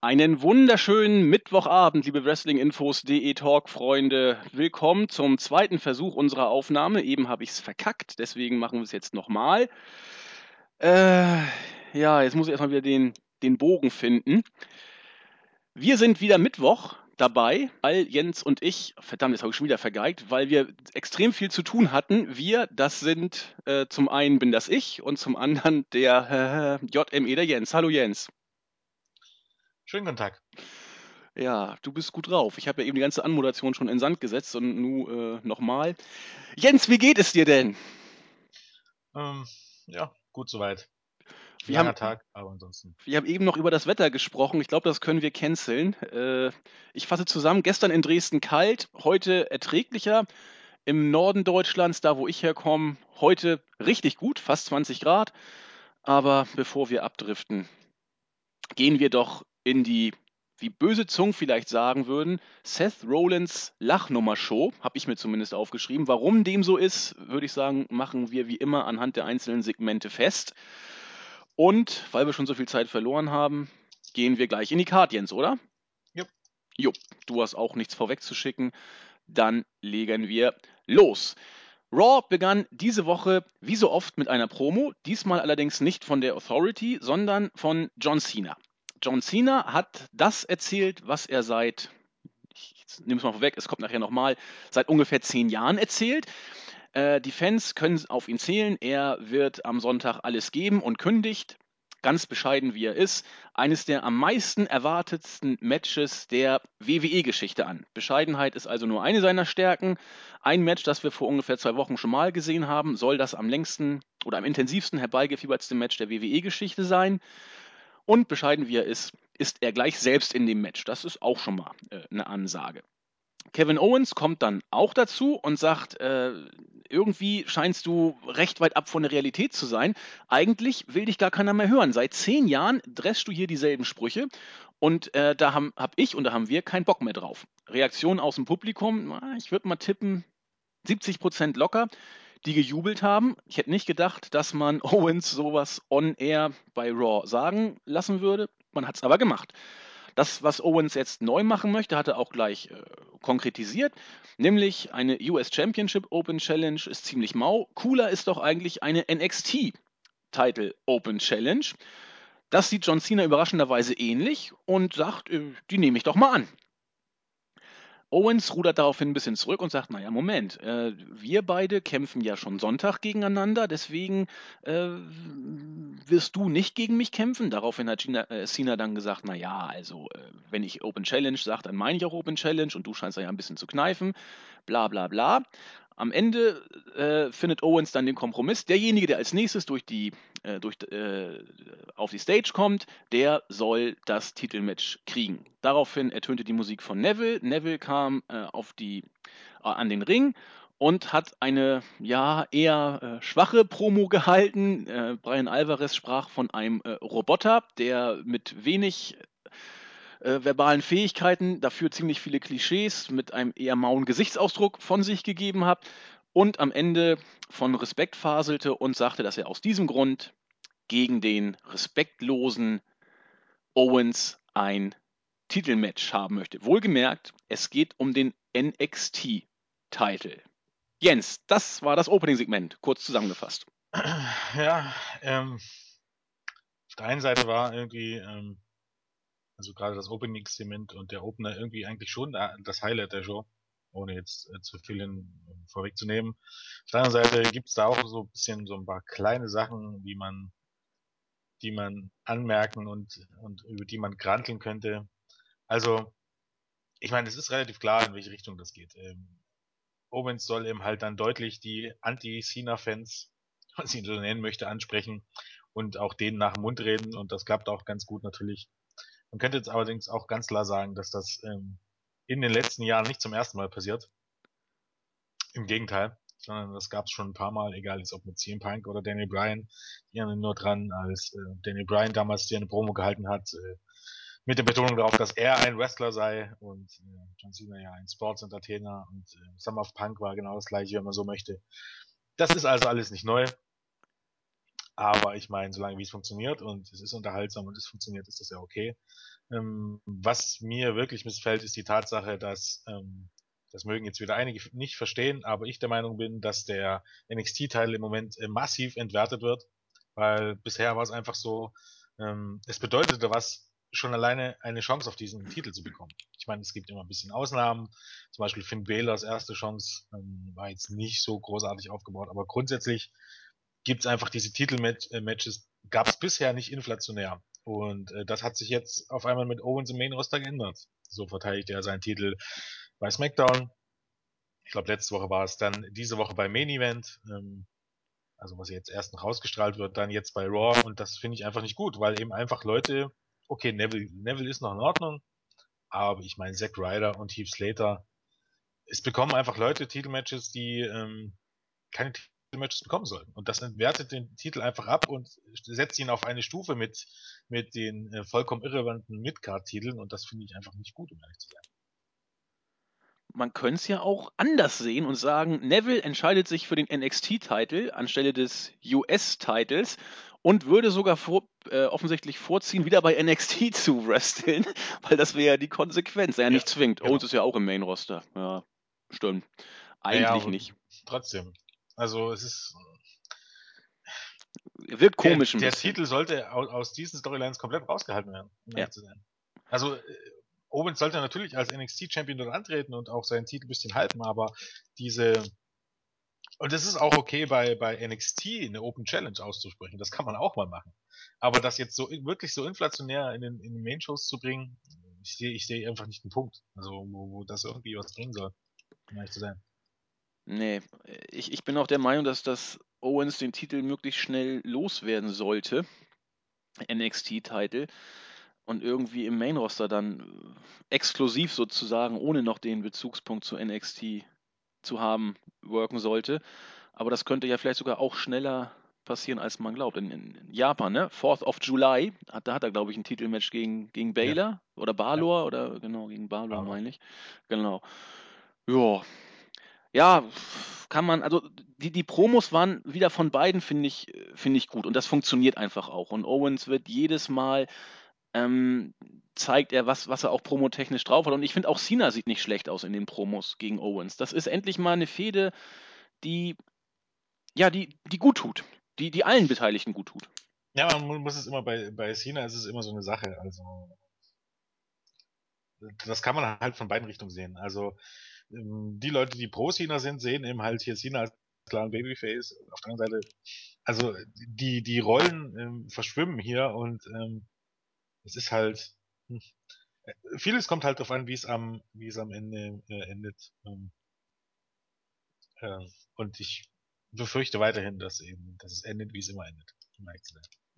Einen wunderschönen Mittwochabend, liebe Wrestlinginfos.de Talk-Freunde. Willkommen zum zweiten Versuch unserer Aufnahme. Eben habe ich es verkackt, deswegen machen wir es jetzt nochmal. Äh, ja, jetzt muss ich erstmal wieder den, den Bogen finden. Wir sind wieder Mittwoch dabei, weil Jens und ich, verdammt, jetzt habe ich schon wieder vergeigt, weil wir extrem viel zu tun hatten. Wir, das sind äh, zum einen bin das ich und zum anderen der äh, JME, der Jens. Hallo Jens. Schönen guten Tag. Ja, du bist gut drauf. Ich habe ja eben die ganze Anmoderation schon in Sand gesetzt und nun äh, nochmal. Jens, wie geht es dir denn? Ähm, ja, gut soweit. Wir Langer haben, Tag, aber ansonsten. wir haben eben noch über das Wetter gesprochen. Ich glaube, das können wir canceln. Äh, ich fasse zusammen. Gestern in Dresden kalt, heute erträglicher. Im Norden Deutschlands, da wo ich herkomme, heute richtig gut, fast 20 Grad. Aber bevor wir abdriften, gehen wir doch in die, wie böse Zungen vielleicht sagen würden, Seth Rollins Lachnummer-Show, habe ich mir zumindest aufgeschrieben. Warum dem so ist, würde ich sagen, machen wir wie immer anhand der einzelnen Segmente fest. Und weil wir schon so viel Zeit verloren haben, gehen wir gleich in die Card, Jens, oder? Jupp. Jupp, du hast auch nichts vorwegzuschicken. Dann legen wir los. Raw begann diese Woche wie so oft mit einer Promo, diesmal allerdings nicht von der Authority, sondern von John Cena. John Cena hat das erzählt, was er seit, ich nehme es mal vorweg, es kommt nachher nochmal, seit ungefähr zehn Jahren erzählt. Äh, die Fans können auf ihn zählen. Er wird am Sonntag alles geben und kündigt, ganz bescheiden wie er ist, eines der am meisten erwartetsten Matches der WWE-Geschichte an. Bescheidenheit ist also nur eine seiner Stärken. Ein Match, das wir vor ungefähr zwei Wochen schon mal gesehen haben, soll das am längsten oder am intensivsten herbeigefiebertste Match der WWE-Geschichte sein. Und bescheiden wie er ist, ist er gleich selbst in dem Match. Das ist auch schon mal äh, eine Ansage. Kevin Owens kommt dann auch dazu und sagt, äh, irgendwie scheinst du recht weit ab von der Realität zu sein. Eigentlich will dich gar keiner mehr hören. Seit zehn Jahren dresst du hier dieselben Sprüche und äh, da habe hab ich und da haben wir keinen Bock mehr drauf. Reaktion aus dem Publikum, ich würde mal tippen, 70 Prozent locker, die gejubelt haben. Ich hätte nicht gedacht, dass man Owens sowas on air bei Raw sagen lassen würde. Man hat es aber gemacht. Das, was Owens jetzt neu machen möchte, hat er auch gleich äh, konkretisiert, nämlich eine US Championship Open Challenge ist ziemlich mau. Cooler ist doch eigentlich eine NXT Title Open Challenge. Das sieht John Cena überraschenderweise ähnlich und sagt, äh, die nehme ich doch mal an. Owens rudert daraufhin ein bisschen zurück und sagt, naja, Moment, äh, wir beide kämpfen ja schon Sonntag gegeneinander, deswegen äh, wirst du nicht gegen mich kämpfen. Daraufhin hat Gina, äh, Cena dann gesagt, naja, also äh, wenn ich Open Challenge sage, dann meine ich auch Open Challenge und du scheinst ja ein bisschen zu kneifen, bla bla bla. Am Ende äh, findet Owens dann den Kompromiss. Derjenige, der als nächstes durch die, äh, durch, äh, auf die Stage kommt, der soll das Titelmatch kriegen. Daraufhin ertönte die Musik von Neville. Neville kam äh, auf die, äh, an den Ring und hat eine ja eher äh, schwache Promo gehalten. Äh, Brian Alvarez sprach von einem äh, Roboter, der mit wenig äh, verbalen Fähigkeiten, dafür ziemlich viele Klischees mit einem eher mauen Gesichtsausdruck von sich gegeben hat und am Ende von Respekt faselte und sagte, dass er aus diesem Grund gegen den respektlosen Owens ein Titelmatch haben möchte. Wohlgemerkt, es geht um den NXT-Titel. Jens, das war das Opening-Segment, kurz zusammengefasst. Ja, ähm, auf der einen Seite war irgendwie, ähm, also gerade das Opening-Segment und der Opener irgendwie eigentlich schon da- das Highlight der Show, ohne jetzt äh, zu viel in, vorwegzunehmen. Auf der anderen Seite gibt's da auch so ein bisschen so ein paar kleine Sachen, die man, die man anmerken und, und über die man granteln könnte. Also, ich meine, es ist relativ klar, in welche Richtung das geht. Ähm, Owens soll eben halt dann deutlich die Anti-Cena-Fans, was ich so nennen möchte, ansprechen und auch denen nach dem Mund reden und das klappt auch ganz gut natürlich. Man könnte jetzt allerdings auch ganz klar sagen, dass das ähm, in den letzten Jahren nicht zum ersten Mal passiert. Im Gegenteil, sondern das gab es schon ein paar Mal, egal jetzt ob mit CM Punk oder Daniel Bryan. Die erinnern nur dran, als äh, Daniel Bryan damals die eine Promo gehalten hat, äh, mit der Betonung darauf, dass er ein Wrestler sei und äh, John Cena ja ein Sports Entertainer und äh, Summer of Punk war genau das gleiche, wenn man so möchte. Das ist also alles nicht neu. Aber ich meine, solange wie es funktioniert und es ist unterhaltsam und es funktioniert, ist das ja okay. Ähm, was mir wirklich missfällt, ist die Tatsache, dass ähm, das mögen jetzt wieder einige nicht verstehen, aber ich der Meinung bin, dass der NXT-Teil im Moment äh, massiv entwertet wird, weil bisher war es einfach so, ähm, es bedeutete was, schon alleine eine Chance auf diesen Titel zu bekommen. Ich meine, es gibt immer ein bisschen Ausnahmen, zum Beispiel Finn Balors erste Chance ähm, war jetzt nicht so großartig aufgebaut, aber grundsätzlich gibt es einfach diese Titelmatches, äh, gab es bisher nicht inflationär. Und äh, das hat sich jetzt auf einmal mit Owens im Main Roster geändert. So verteidigt er seinen Titel bei SmackDown. Ich glaube, letzte Woche war es dann diese Woche beim Main Event. Ähm, also was jetzt erst noch ausgestrahlt wird, dann jetzt bei Raw. Und das finde ich einfach nicht gut, weil eben einfach Leute, okay, Neville, Neville ist noch in Ordnung, aber ich meine, Zack Ryder und Heath Slater, es bekommen einfach Leute Titelmatches, die ähm, keine Titelmatches bekommen sollten. Und das entwertet den Titel einfach ab und setzt ihn auf eine Stufe mit, mit den äh, vollkommen irrelevanten Midcard-Titeln und das finde ich einfach nicht gut, um ehrlich zu sein man könnte es ja auch anders sehen und sagen, Neville entscheidet sich für den NXT-Titel anstelle des US-Titels und würde sogar vor, äh, offensichtlich vorziehen, wieder bei NXT zu wresteln, weil das wäre ja die Konsequenz, er ja, nicht zwingt. Genau. Owens ist ja auch im Main-Roster. Ja, stimmt. Eigentlich ja, nicht. Trotzdem. Also es ist. Wirkt komisch der, der Titel sollte aus, aus diesen Storylines komplett rausgehalten werden, um ja. zu sein. Also äh, Owens sollte natürlich als NXT-Champion dort antreten und auch seinen Titel ein bisschen halten, aber diese. Und es ist auch okay, bei, bei NXT eine Open Challenge auszusprechen. Das kann man auch mal machen. Aber das jetzt so wirklich so inflationär in den, in den Main-Shows zu bringen, ich sehe ich sehe einfach nicht einen Punkt. Also, wo, wo das irgendwie was bringen soll, um ehrlich zu sein. Nee, ich, ich bin auch der Meinung, dass das Owens den Titel möglichst schnell loswerden sollte. NXT-Titel und irgendwie im Main-Roster dann äh, exklusiv sozusagen, ohne noch den Bezugspunkt zu NXT zu haben, worken sollte. Aber das könnte ja vielleicht sogar auch schneller passieren, als man glaubt. In, in Japan, ne? 4th of July, hat, da hat er, glaube ich, ein Titelmatch gegen, gegen Baylor ja. oder Balor ja. oder genau, gegen Balor, meine ich. Genau. Ja. Ja, kann man, also die, die Promos waren wieder von beiden, finde ich, finde ich gut. Und das funktioniert einfach auch. Und Owens wird jedes Mal ähm, zeigt er, was, was er auch promotechnisch drauf hat. Und ich finde auch Cena sieht nicht schlecht aus in den Promos gegen Owens. Das ist endlich mal eine Fehde, die, ja, die, die gut tut. Die, die allen Beteiligten gut tut. Ja, man muss es immer bei, bei Cena ist es immer so eine Sache. Also, das kann man halt von beiden Richtungen sehen. Also, die Leute, die pro Cena sind, sehen eben halt hier Cena als klaren Babyface. Auf der anderen Seite, also, die, die Rollen ähm, verschwimmen hier und, ähm, es ist halt, hm, äh, vieles kommt halt darauf an, wie es am, wie es am Ende äh, endet. Ähm, äh, und ich befürchte weiterhin, dass eben, dass es endet, wie es immer endet.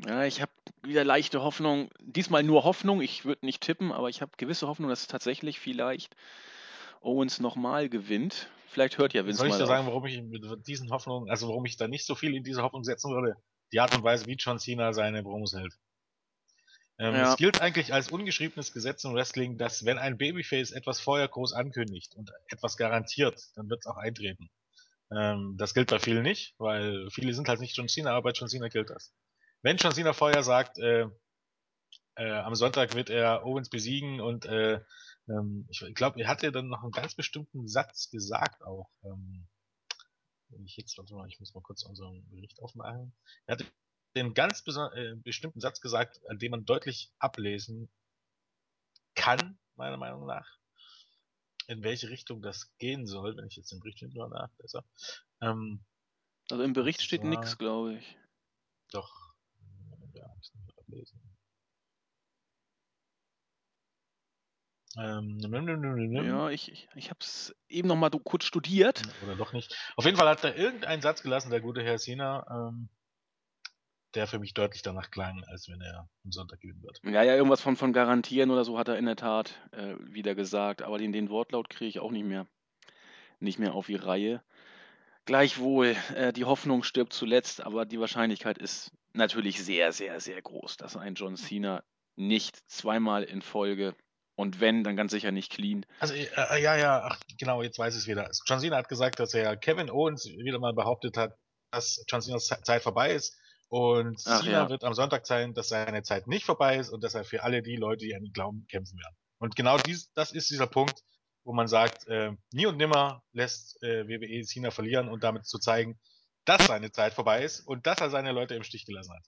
Ja, ich habe wieder leichte Hoffnung. Diesmal nur Hoffnung. Ich würde nicht tippen, aber ich habe gewisse Hoffnung, dass tatsächlich vielleicht Owens nochmal gewinnt. Vielleicht hört ja Vince Soll ich dir sagen, warum ich mit diesen Hoffnungen, also warum ich da nicht so viel in diese Hoffnung setzen würde? Die Art und Weise, wie John Cena seine Promos hält. Ähm, ja. Es gilt eigentlich als ungeschriebenes Gesetz im Wrestling, dass wenn ein Babyface etwas vorher groß ankündigt und etwas garantiert, dann wird es auch eintreten. Ähm, das gilt bei vielen nicht, weil viele sind halt nicht John Cena, aber bei John Cena gilt das. Wenn John Cena vorher sagt, äh, äh, am Sonntag wird er Owens besiegen und äh, ähm, ich glaube, er hat ja dann noch einen ganz bestimmten Satz gesagt auch. Ähm, wenn ich jetzt, warte mal, ich muss mal kurz unseren Bericht aufmachen. Er hatte den ganz äh, bestimmten Satz gesagt, an dem man deutlich ablesen kann, meiner Meinung nach, in welche Richtung das gehen soll, wenn ich jetzt den Bericht finde, nach, besser. Ähm, also im Bericht steht nichts, glaube ich. Doch. Ja, ich muss ablesen. Ähm, ja, ich, ich, ich habe es eben noch mal kurz studiert. Oder doch nicht. Auf jeden Fall hat er irgendeinen Satz gelassen, der gute Herr Sina, ähm, der für mich deutlich danach klang, als wenn er am Sonntag gewinnen wird. Ja, ja, irgendwas von, von garantieren oder so hat er in der Tat äh, wieder gesagt, aber den, den Wortlaut kriege ich auch nicht mehr, nicht mehr auf die Reihe. Gleichwohl, äh, die Hoffnung stirbt zuletzt, aber die Wahrscheinlichkeit ist natürlich sehr, sehr, sehr groß, dass ein John Cena nicht zweimal in Folge und wenn, dann ganz sicher nicht clean. Also, äh, äh ja, ja, ach, genau, jetzt weiß ich es wieder. John Cena hat gesagt, dass er Kevin Owens wieder mal behauptet hat, dass John Cenas Zeit vorbei ist Und Ach Cena ja. wird am Sonntag zeigen, dass seine Zeit nicht vorbei ist und dass er für alle die Leute, die an ihn glauben, kämpfen werden. Und genau dies, das ist dieser Punkt, wo man sagt, äh, nie und nimmer lässt äh, WWE Cena verlieren und damit zu zeigen, dass seine Zeit vorbei ist und dass er seine Leute im Stich gelassen hat.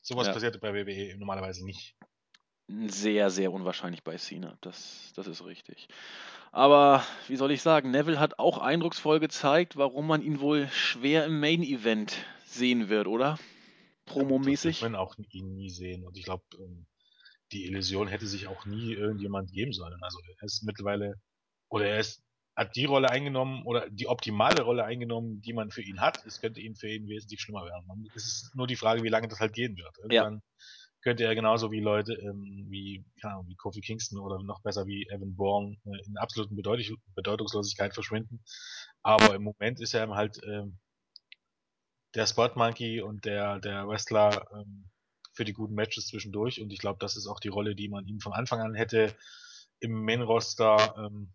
Sowas Ja. passiert bei WWE normalerweise nicht. Sehr, sehr unwahrscheinlich bei Cena. Das, das ist richtig. Aber wie soll ich sagen, Neville hat auch eindrucksvoll gezeigt, warum man ihn wohl schwer im Main Event sehen wird, oder? Das Promomäßig. wird man auch ihn nie sehen. Und ich glaube, ähm, die Illusion hätte sich auch nie irgendjemand geben sollen. Also er ist mittlerweile, oder er ist, hat die Rolle eingenommen oder die optimale Rolle eingenommen, die man für ihn hat. Es könnte ihn für ihn wesentlich schlimmer werden. Es ist nur die Frage, wie lange das halt gehen wird. Irgendwann könnte er genauso wie Leute ähm, wie, keine Ahnung, wie Kofi Kingston oder noch besser wie Evan Bourne äh, in absoluten Bedeutung, Bedeutungslosigkeit verschwinden. Aber im Moment ist er halt ähm, der Spot Monkey und der, der Wrestler ähm, für die guten Matches zwischendurch. Und ich glaube, das ist auch die Rolle, die man ihm von Anfang an hätte im Main-Roster ähm,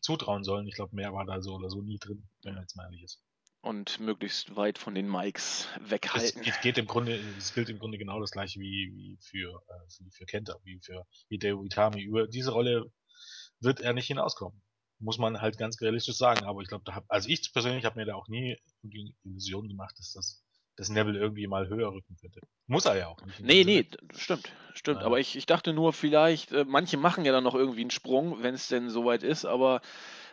zutrauen sollen. Ich glaube, mehr war da so oder so nie drin, wenn man jetzt mal ehrlich ist. Und möglichst weit von den Mikes Es weghalten. geht, geht im Grunde, es gilt im Grunde genau das gleiche wie, wie für, äh, für Kenta, wie für David Itami. Über diese Rolle wird er nicht hinauskommen. Muss man halt ganz realistisch sagen. Aber ich glaube, da hab, also ich persönlich habe mir da auch nie die Illusion gemacht, dass das dass Neville irgendwie mal höher rücken könnte. Muss er ja auch nicht. Nee, nee, stimmt, stimmt. Ja. Aber ich, ich dachte nur, vielleicht, äh, manche machen ja dann noch irgendwie einen Sprung, wenn es denn soweit ist, aber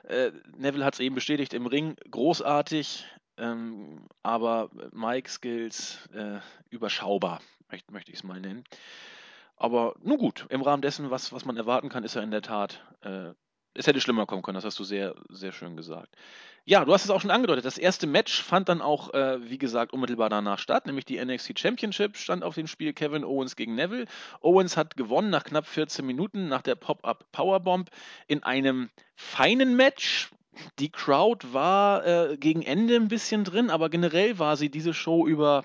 äh, Neville hat es eben bestätigt im Ring, großartig, ähm, aber Mike Skills äh, überschaubar, möchte, möchte ich es mal nennen. Aber nun gut, im Rahmen dessen, was, was man erwarten kann, ist er in der Tat, äh, es hätte schlimmer kommen können, das hast du sehr, sehr schön gesagt. Ja, du hast es auch schon angedeutet. Das erste Match fand dann auch, äh, wie gesagt, unmittelbar danach statt, nämlich die NXT Championship stand auf dem Spiel Kevin Owens gegen Neville. Owens hat gewonnen nach knapp 14 Minuten nach der Pop-Up Powerbomb in einem feinen Match. Die Crowd war äh, gegen Ende ein bisschen drin, aber generell war sie diese Show über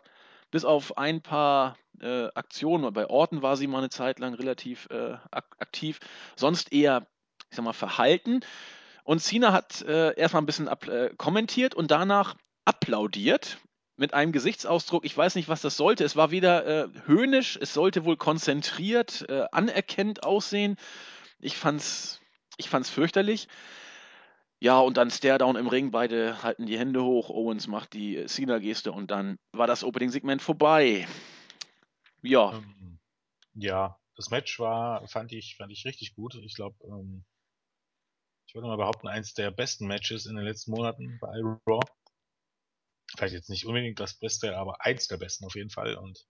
bis auf ein paar äh, Aktionen, bei Orten war sie mal eine Zeit lang relativ äh, ak aktiv, sonst eher, ich sag mal, verhalten. Und Cena hat äh, erstmal ein bisschen ab, äh, kommentiert und danach applaudiert mit einem Gesichtsausdruck. Ich weiß nicht, was das sollte. Es war weder äh, höhnisch, es sollte wohl konzentriert, äh, anerkennend aussehen. Ich fand's, ich fand's fürchterlich. Ja, und dann Staredown im Ring, beide halten die Hände hoch, Owens macht die äh, Cena-Geste und dann war das Opening-Segment vorbei. Ja, Ähm, ja, das Match war, fand ich, fand ich richtig gut. Ich glaube, ähm, ich würde mal behaupten, eins der besten Matches in den letzten Monaten bei Raw. Vielleicht jetzt nicht unbedingt das Beste, aber eins der besten auf jeden Fall. Und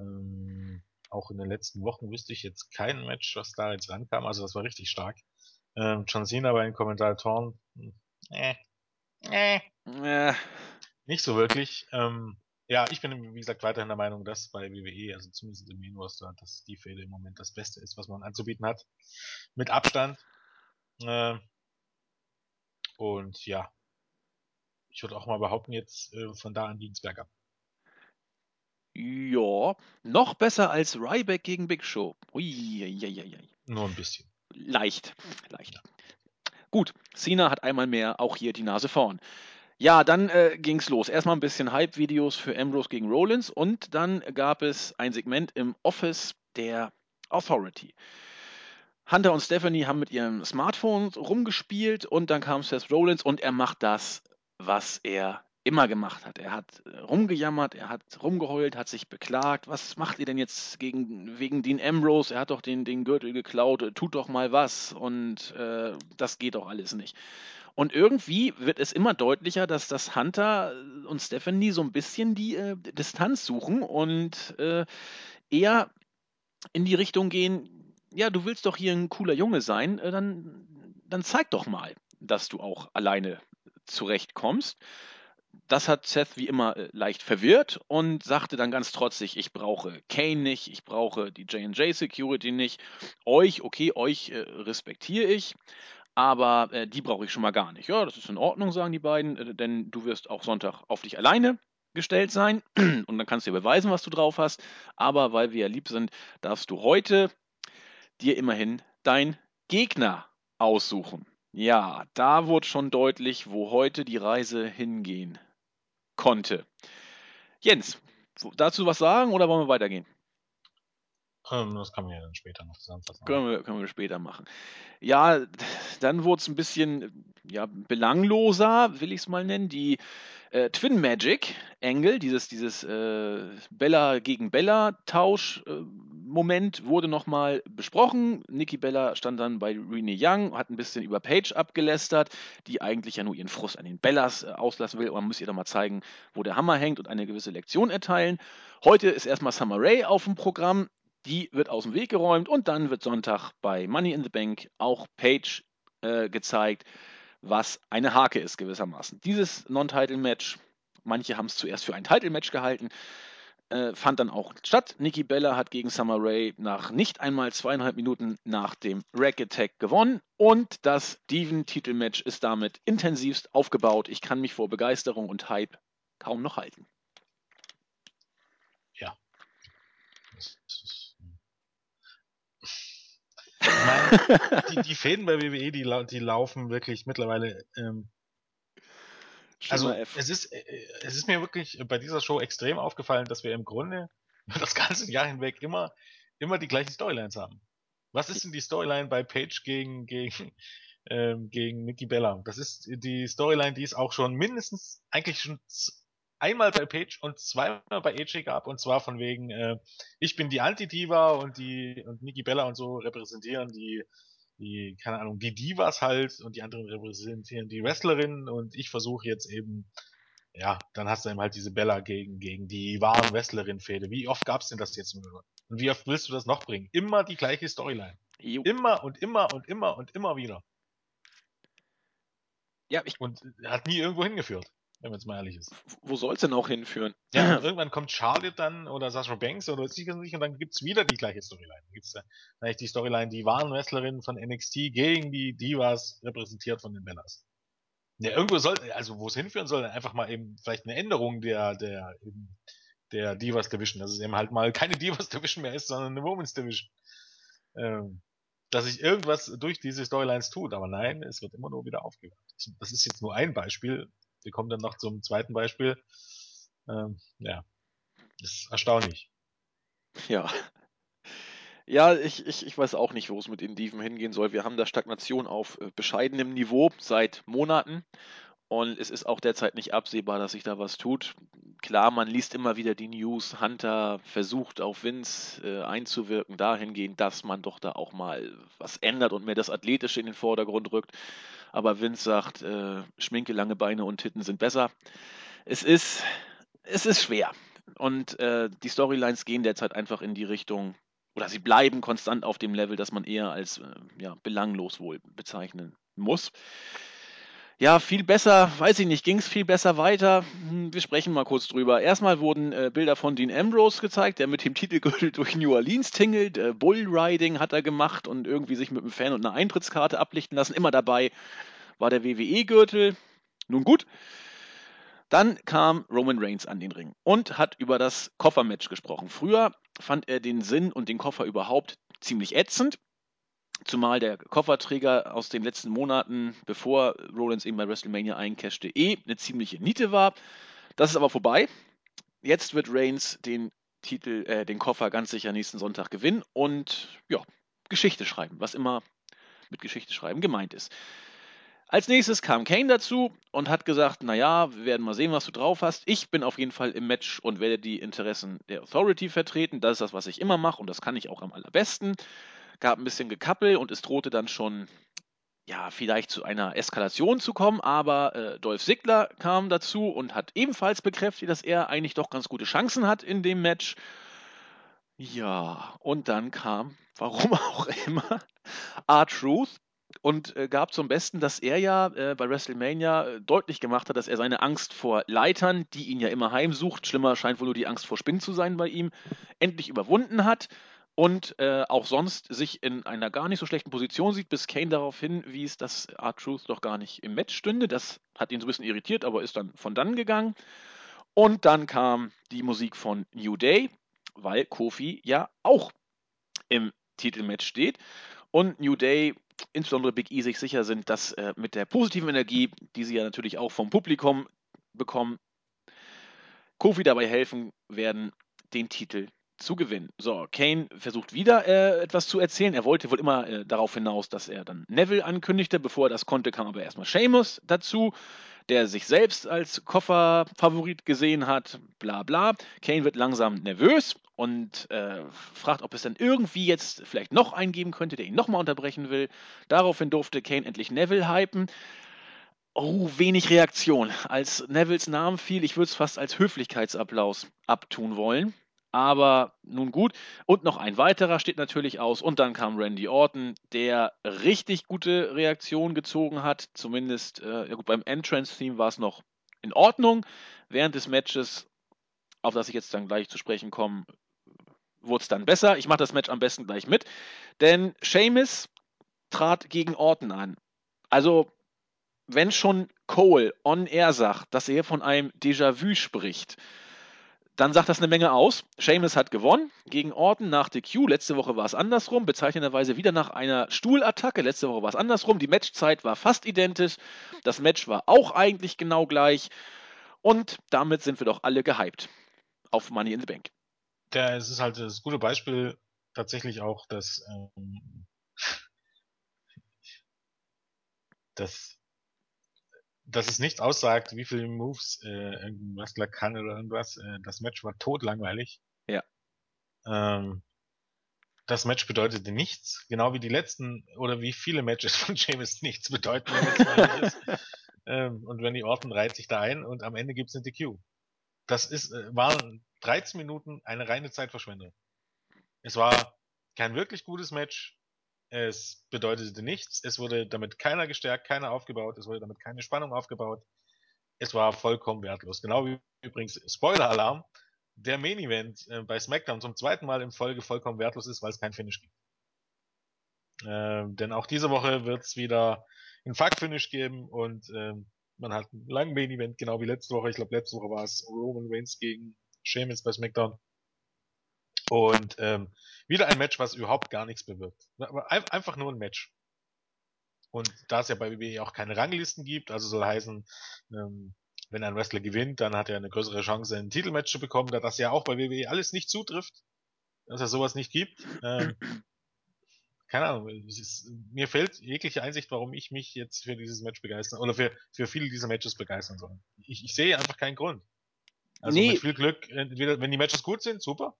ähm, auch in den letzten Wochen wüsste ich jetzt kein Match, was da jetzt rankam. Also das war richtig stark. Ähm, John Cena bei den Kommentatoren, äh, äh, äh, nicht so wirklich. Ähm, ja, ich bin, wie gesagt, weiterhin der Meinung, dass bei WWE, also zumindest im Main Roster, dass die Fehde im Moment das Beste ist, was man anzubieten hat. Mit Abstand. Äh, und ja, ich würde auch mal behaupten, jetzt äh, von da an ging's bergab. ja, noch besser als Ryback gegen Big Show. Ui, ei, ei, ei, ei. Nur ein bisschen. Leicht, leicht. Gut, Cena hat einmal mehr auch hier die Nase vorn. Ja, dann äh, ging's los. Erstmal ein bisschen Hype-Videos für Ambrose gegen Rollins und dann gab es ein Segment im Office der Authority. Hunter und Stephanie haben mit ihrem Smartphone rumgespielt und dann kam Seth Rollins und er macht das, was er immer gemacht hat. Er hat äh, rumgejammert, er hat rumgeheult, hat sich beklagt. Was macht ihr denn jetzt gegen, wegen Dean Ambrose? Er hat doch den, den Gürtel geklaut, tut doch mal was und äh, das geht doch alles nicht. Und irgendwie wird es immer deutlicher, dass das Hunter und Stephanie so ein bisschen die äh, Distanz suchen und äh, eher in die Richtung gehen, ja, du willst doch hier ein cooler Junge sein, äh, dann, dann zeig doch mal, dass du auch alleine zurechtkommst. Das hat Seth wie immer äh, leicht verwirrt und sagte dann ganz trotzig, ich brauche Kane nicht, ich brauche die J&J Security nicht. Euch, okay, euch äh, respektiere ich, aber äh, die brauche ich schon mal gar nicht. Ja, das ist in Ordnung, sagen die beiden, äh, denn du wirst auch Sonntag auf dich alleine gestellt sein und dann kannst du dir beweisen, was du drauf hast. Aber weil wir ja lieb sind, darfst du heute dir immerhin dein Gegner aussuchen. Ja, da wurde schon deutlich, wo heute die Reise hingehen konnte. Jens, dazu was sagen oder wollen wir weitergehen? Ähm, das kann man ja dann später noch zusammenfassen. Können wir, können wir später machen. Ja, dann wurde es ein bisschen ja, belangloser, will ich es mal nennen. Die äh, Twin Magic Angle, dieses, dieses äh, Bella gegen Bella Tausch äh, Moment wurde nochmal besprochen. Nikki Bella stand dann bei Rene Young, hat ein bisschen über Paige abgelästert, die eigentlich ja nur ihren Frust an den Bellas äh, auslassen will. man muss ihr doch mal zeigen, wo der Hammer hängt und eine gewisse Lektion erteilen. Heute ist erstmal Summer Rae auf dem Programm. Die wird aus dem Weg geräumt und dann wird Sonntag bei Money in the Bank auch Page äh, gezeigt, was eine Hake ist gewissermaßen. Dieses Non-Title-Match, manche haben es zuerst für ein Title-Match gehalten, äh, fand dann auch statt. Nikki Bella hat gegen Summer Rae nach nicht einmal zweieinhalb Minuten nach dem Rack Attack gewonnen und das Steven-Titelmatch ist damit intensivst aufgebaut. Ich kann mich vor Begeisterung und Hype kaum noch halten. Ja. Meine, die, die Fäden bei WWE, die, die laufen wirklich mittlerweile. Ähm, also es ist, äh, es ist mir wirklich bei dieser Show extrem aufgefallen, dass wir im Grunde das ganze Jahr hinweg immer, immer die gleichen Storylines haben. Was ist denn die Storyline bei Page gegen, gegen, ähm, gegen Nikki Bella? Das ist die Storyline, die es auch schon mindestens eigentlich schon einmal bei Page und zweimal bei AJ gab und zwar von wegen, äh, ich bin die Anti-Diva und die und Nikki Bella und so repräsentieren die, die, keine Ahnung, die Divas halt und die anderen repräsentieren die Wrestlerinnen und ich versuche jetzt eben, ja, dann hast du eben halt diese Bella gegen, gegen die wahren Wrestlerin-Fäde. Wie oft gab's denn das jetzt nur? Und wie oft willst du das noch bringen? Immer die gleiche Storyline. Jo. Immer und immer und immer und immer wieder. Ja, ich. Und hat nie irgendwo hingeführt wenn man jetzt mal ehrlich ist. Wo soll es denn auch hinführen? Ja, irgendwann kommt Charlotte dann oder Sasha Banks oder sicher nicht und dann gibt's wieder die gleiche Storyline. Dann gibt's eigentlich die Storyline, die wahren Wrestlerinnen von NXT gegen die Divas repräsentiert von den Bellas. Ja, irgendwo soll, also wo es hinführen soll, einfach mal eben vielleicht eine Änderung der, der, eben, der Divas Division, dass es eben halt mal keine Divas Division mehr ist, sondern eine Women's Division. Ähm, dass sich irgendwas durch diese Storylines tut, aber nein, es wird immer nur wieder aufgehört. Das ist jetzt nur ein Beispiel wir kommen dann noch zum zweiten Beispiel. Ähm, ja, ist erstaunlich. Ja. Ja, ich, ich, ich weiß auch nicht, wo es mit den Dieven hingehen soll. Wir haben da Stagnation auf äh, bescheidenem Niveau seit Monaten. Und es ist auch derzeit nicht absehbar, dass sich da was tut. Klar, man liest immer wieder die News, Hunter versucht auf Vince äh, einzuwirken, dahingehend, dass man doch da auch mal was ändert und mehr das Athletische in den Vordergrund rückt aber Vince sagt, äh, Schminke, lange Beine und Titten sind besser. Es ist, es ist schwer. Und äh, die Storylines gehen derzeit einfach in die Richtung, oder sie bleiben konstant auf dem Level, das man eher als äh, ja, belanglos wohl bezeichnen muss. Ja, viel besser, weiß ich nicht, ging es viel besser weiter? Hm, wir sprechen mal kurz drüber. Erstmal wurden äh, Bilder von Dean Ambrose gezeigt, der mit dem Titelgürtel durch New Orleans tingelt. Äh, Bullriding hat er gemacht und irgendwie sich mit einem Fan und einer Eintrittskarte ablichten lassen. Immer dabei war der WWE-Gürtel. Nun gut. Dann kam Roman Reigns an den Ring und hat über das Koffermatch gesprochen. Früher fand er den Sinn und den Koffer überhaupt ziemlich ätzend. Zumal der Kofferträger aus den letzten Monaten, bevor Rollins eben bei WrestleMania eincashte, eh eine ziemliche Niete war. Das ist aber vorbei. Jetzt wird Reigns den Titel, äh, den Koffer ganz sicher nächsten Sonntag gewinnen und ja, Geschichte schreiben, was immer mit Geschichte schreiben gemeint ist. Als nächstes kam Kane dazu und hat gesagt, naja, wir werden mal sehen, was du drauf hast. Ich bin auf jeden Fall im Match und werde die Interessen der Authority vertreten. Das ist das, was ich immer mache und das kann ich auch am allerbesten gab ein bisschen Gekappel und es drohte dann schon, ja, vielleicht zu einer Eskalation zu kommen, aber äh, Dolph Ziggler kam dazu und hat ebenfalls bekräftigt, dass er eigentlich doch ganz gute Chancen hat in dem Match. Ja, und dann kam, warum auch immer, R-Truth und äh, gab zum Besten, dass er ja äh, bei WrestleMania äh, deutlich gemacht hat, dass er seine Angst vor Leitern, die ihn ja immer heimsucht, schlimmer scheint wohl nur die Angst vor Spinnen zu sein bei ihm, endlich überwunden hat und äh, auch sonst sich in einer gar nicht so schlechten Position sieht, bis Kane darauf hinwies, dass R-Truth doch gar nicht im Match stünde. Das hat ihn so ein bisschen irritiert, aber ist dann von dann gegangen. Und dann kam die Musik von New Day, weil Kofi ja auch im Titelmatch steht. Und New Day, insbesondere Big E, sich sicher sind, dass äh, mit der positiven Energie, die sie ja natürlich auch vom Publikum bekommen, Kofi dabei helfen werden, den Titel zu gewinnen. So, Kane versucht wieder äh, etwas zu erzählen. Er wollte wohl immer äh, darauf hinaus, dass er dann Neville ankündigte. Bevor er das konnte, kam aber erstmal Seamus dazu, der sich selbst als Kofferfavorit gesehen hat. Bla bla. Kane wird langsam nervös und äh, fragt, ob es dann irgendwie jetzt vielleicht noch einen geben könnte, der ihn nochmal unterbrechen will. Daraufhin durfte Kane endlich Neville hypen. Oh, wenig Reaktion. Als Nevilles Name fiel, ich würde es fast als Höflichkeitsapplaus abtun wollen. Aber nun gut. Und noch ein weiterer steht natürlich aus. Und dann kam Randy Orton, der richtig gute Reaktion gezogen hat. Zumindest, äh, ja gut, beim Entrance-Theme war es noch in Ordnung. Während des Matches, auf das ich jetzt dann gleich zu sprechen komme, wurde es dann besser. Ich mache das Match am besten gleich mit. Denn Seamus trat gegen Orton an. Also, wenn schon Cole on air sagt, dass er von einem Déjà-vu spricht, dann sagt das eine Menge aus. Seamus hat gewonnen gegen Orton nach DQ. Letzte Woche war es andersrum, bezeichnenderweise wieder nach einer Stuhlattacke. Letzte Woche war es andersrum. Die Matchzeit war fast identisch. Das Match war auch eigentlich genau gleich. Und damit sind wir doch alle gehypt auf Money in the Bank. Ja, es ist halt das gute Beispiel tatsächlich auch, dass, ähm, dass dass es nicht aussagt, wie viele Moves äh, irgendein Wrestler kann oder irgendwas. Äh, das Match war totlangweilig. Ja. Ähm, das Match bedeutete nichts, genau wie die letzten oder wie viele Matches von James nichts bedeuten. ähm, und Randy Orton reiht sich da ein und am Ende gibt's eine DQ. Das ist, äh, waren 13 Minuten eine reine Zeitverschwendung. Es war kein wirklich gutes Match. Es bedeutete nichts. Es wurde damit keiner gestärkt, keiner aufgebaut. Es wurde damit keine Spannung aufgebaut. Es war vollkommen wertlos. Genau wie übrigens Spoiler-Alarm. Der Main Event äh, bei SmackDown zum zweiten Mal in Folge vollkommen wertlos ist, weil es kein Finish gibt. Äh, denn auch diese Woche wird es wieder ein Fuck-Finish geben und äh, man hat einen langen Main Event, genau wie letzte Woche. Ich glaube, letzte Woche war es Roman Reigns gegen Sheamus bei SmackDown. Und ähm, wieder ein Match, was überhaupt gar nichts bewirkt. Einfach nur ein Match. Und da es ja bei WWE auch keine Ranglisten gibt, also soll heißen, ähm, wenn ein Wrestler gewinnt, dann hat er eine größere Chance, ein Titelmatch zu bekommen, da das ja auch bei WWE alles nicht zutrifft, dass es sowas nicht gibt. Ähm, keine Ahnung, ist, mir fehlt jegliche Einsicht, warum ich mich jetzt für dieses Match begeistern oder für, für viele dieser Matches begeistern soll. Ich, ich sehe einfach keinen Grund. Also nee. mit viel Glück, entweder, wenn die Matches gut sind, super.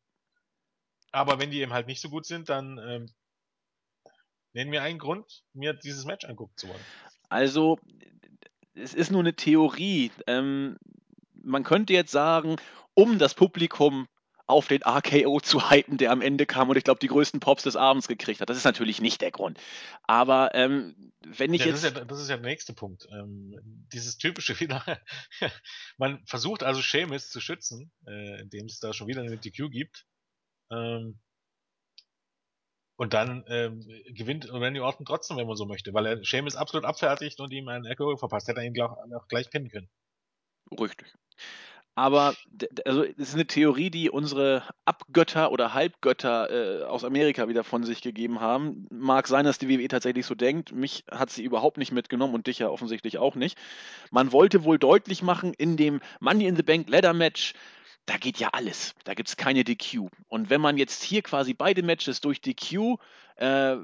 Aber wenn die eben halt nicht so gut sind, dann ähm, nennen mir einen Grund, mir dieses Match angucken zu wollen. Also, es ist nur eine Theorie. Ähm, man könnte jetzt sagen, um das Publikum auf den RKO zu hypen, der am Ende kam und ich glaube, die größten Pops des Abends gekriegt hat. Das ist natürlich nicht der Grund. Aber ähm, wenn ich ja, jetzt. Das ist, ja, das ist ja der nächste Punkt. Ähm, dieses typische wieder. man versucht also Seamus zu schützen, äh, indem es da schon wieder eine DQ gibt. Ähm, und dann ähm, gewinnt Randy Orton trotzdem, wenn man so möchte, weil er Sheamus absolut abfertigt und ihm einen Echo verpasst. Hätte er ihn glaub, auch gleich pinnen können. Richtig. Aber also es ist eine Theorie, die unsere Abgötter oder Halbgötter äh, aus Amerika wieder von sich gegeben haben. Mag sein, dass die WWE tatsächlich so denkt. Mich hat sie überhaupt nicht mitgenommen und dich ja offensichtlich auch nicht. Man wollte wohl deutlich machen in dem Money in the Bank Ladder Match, da geht ja alles. Da gibt es keine DQ. Und wenn man jetzt hier quasi beide Matches durch DQ äh,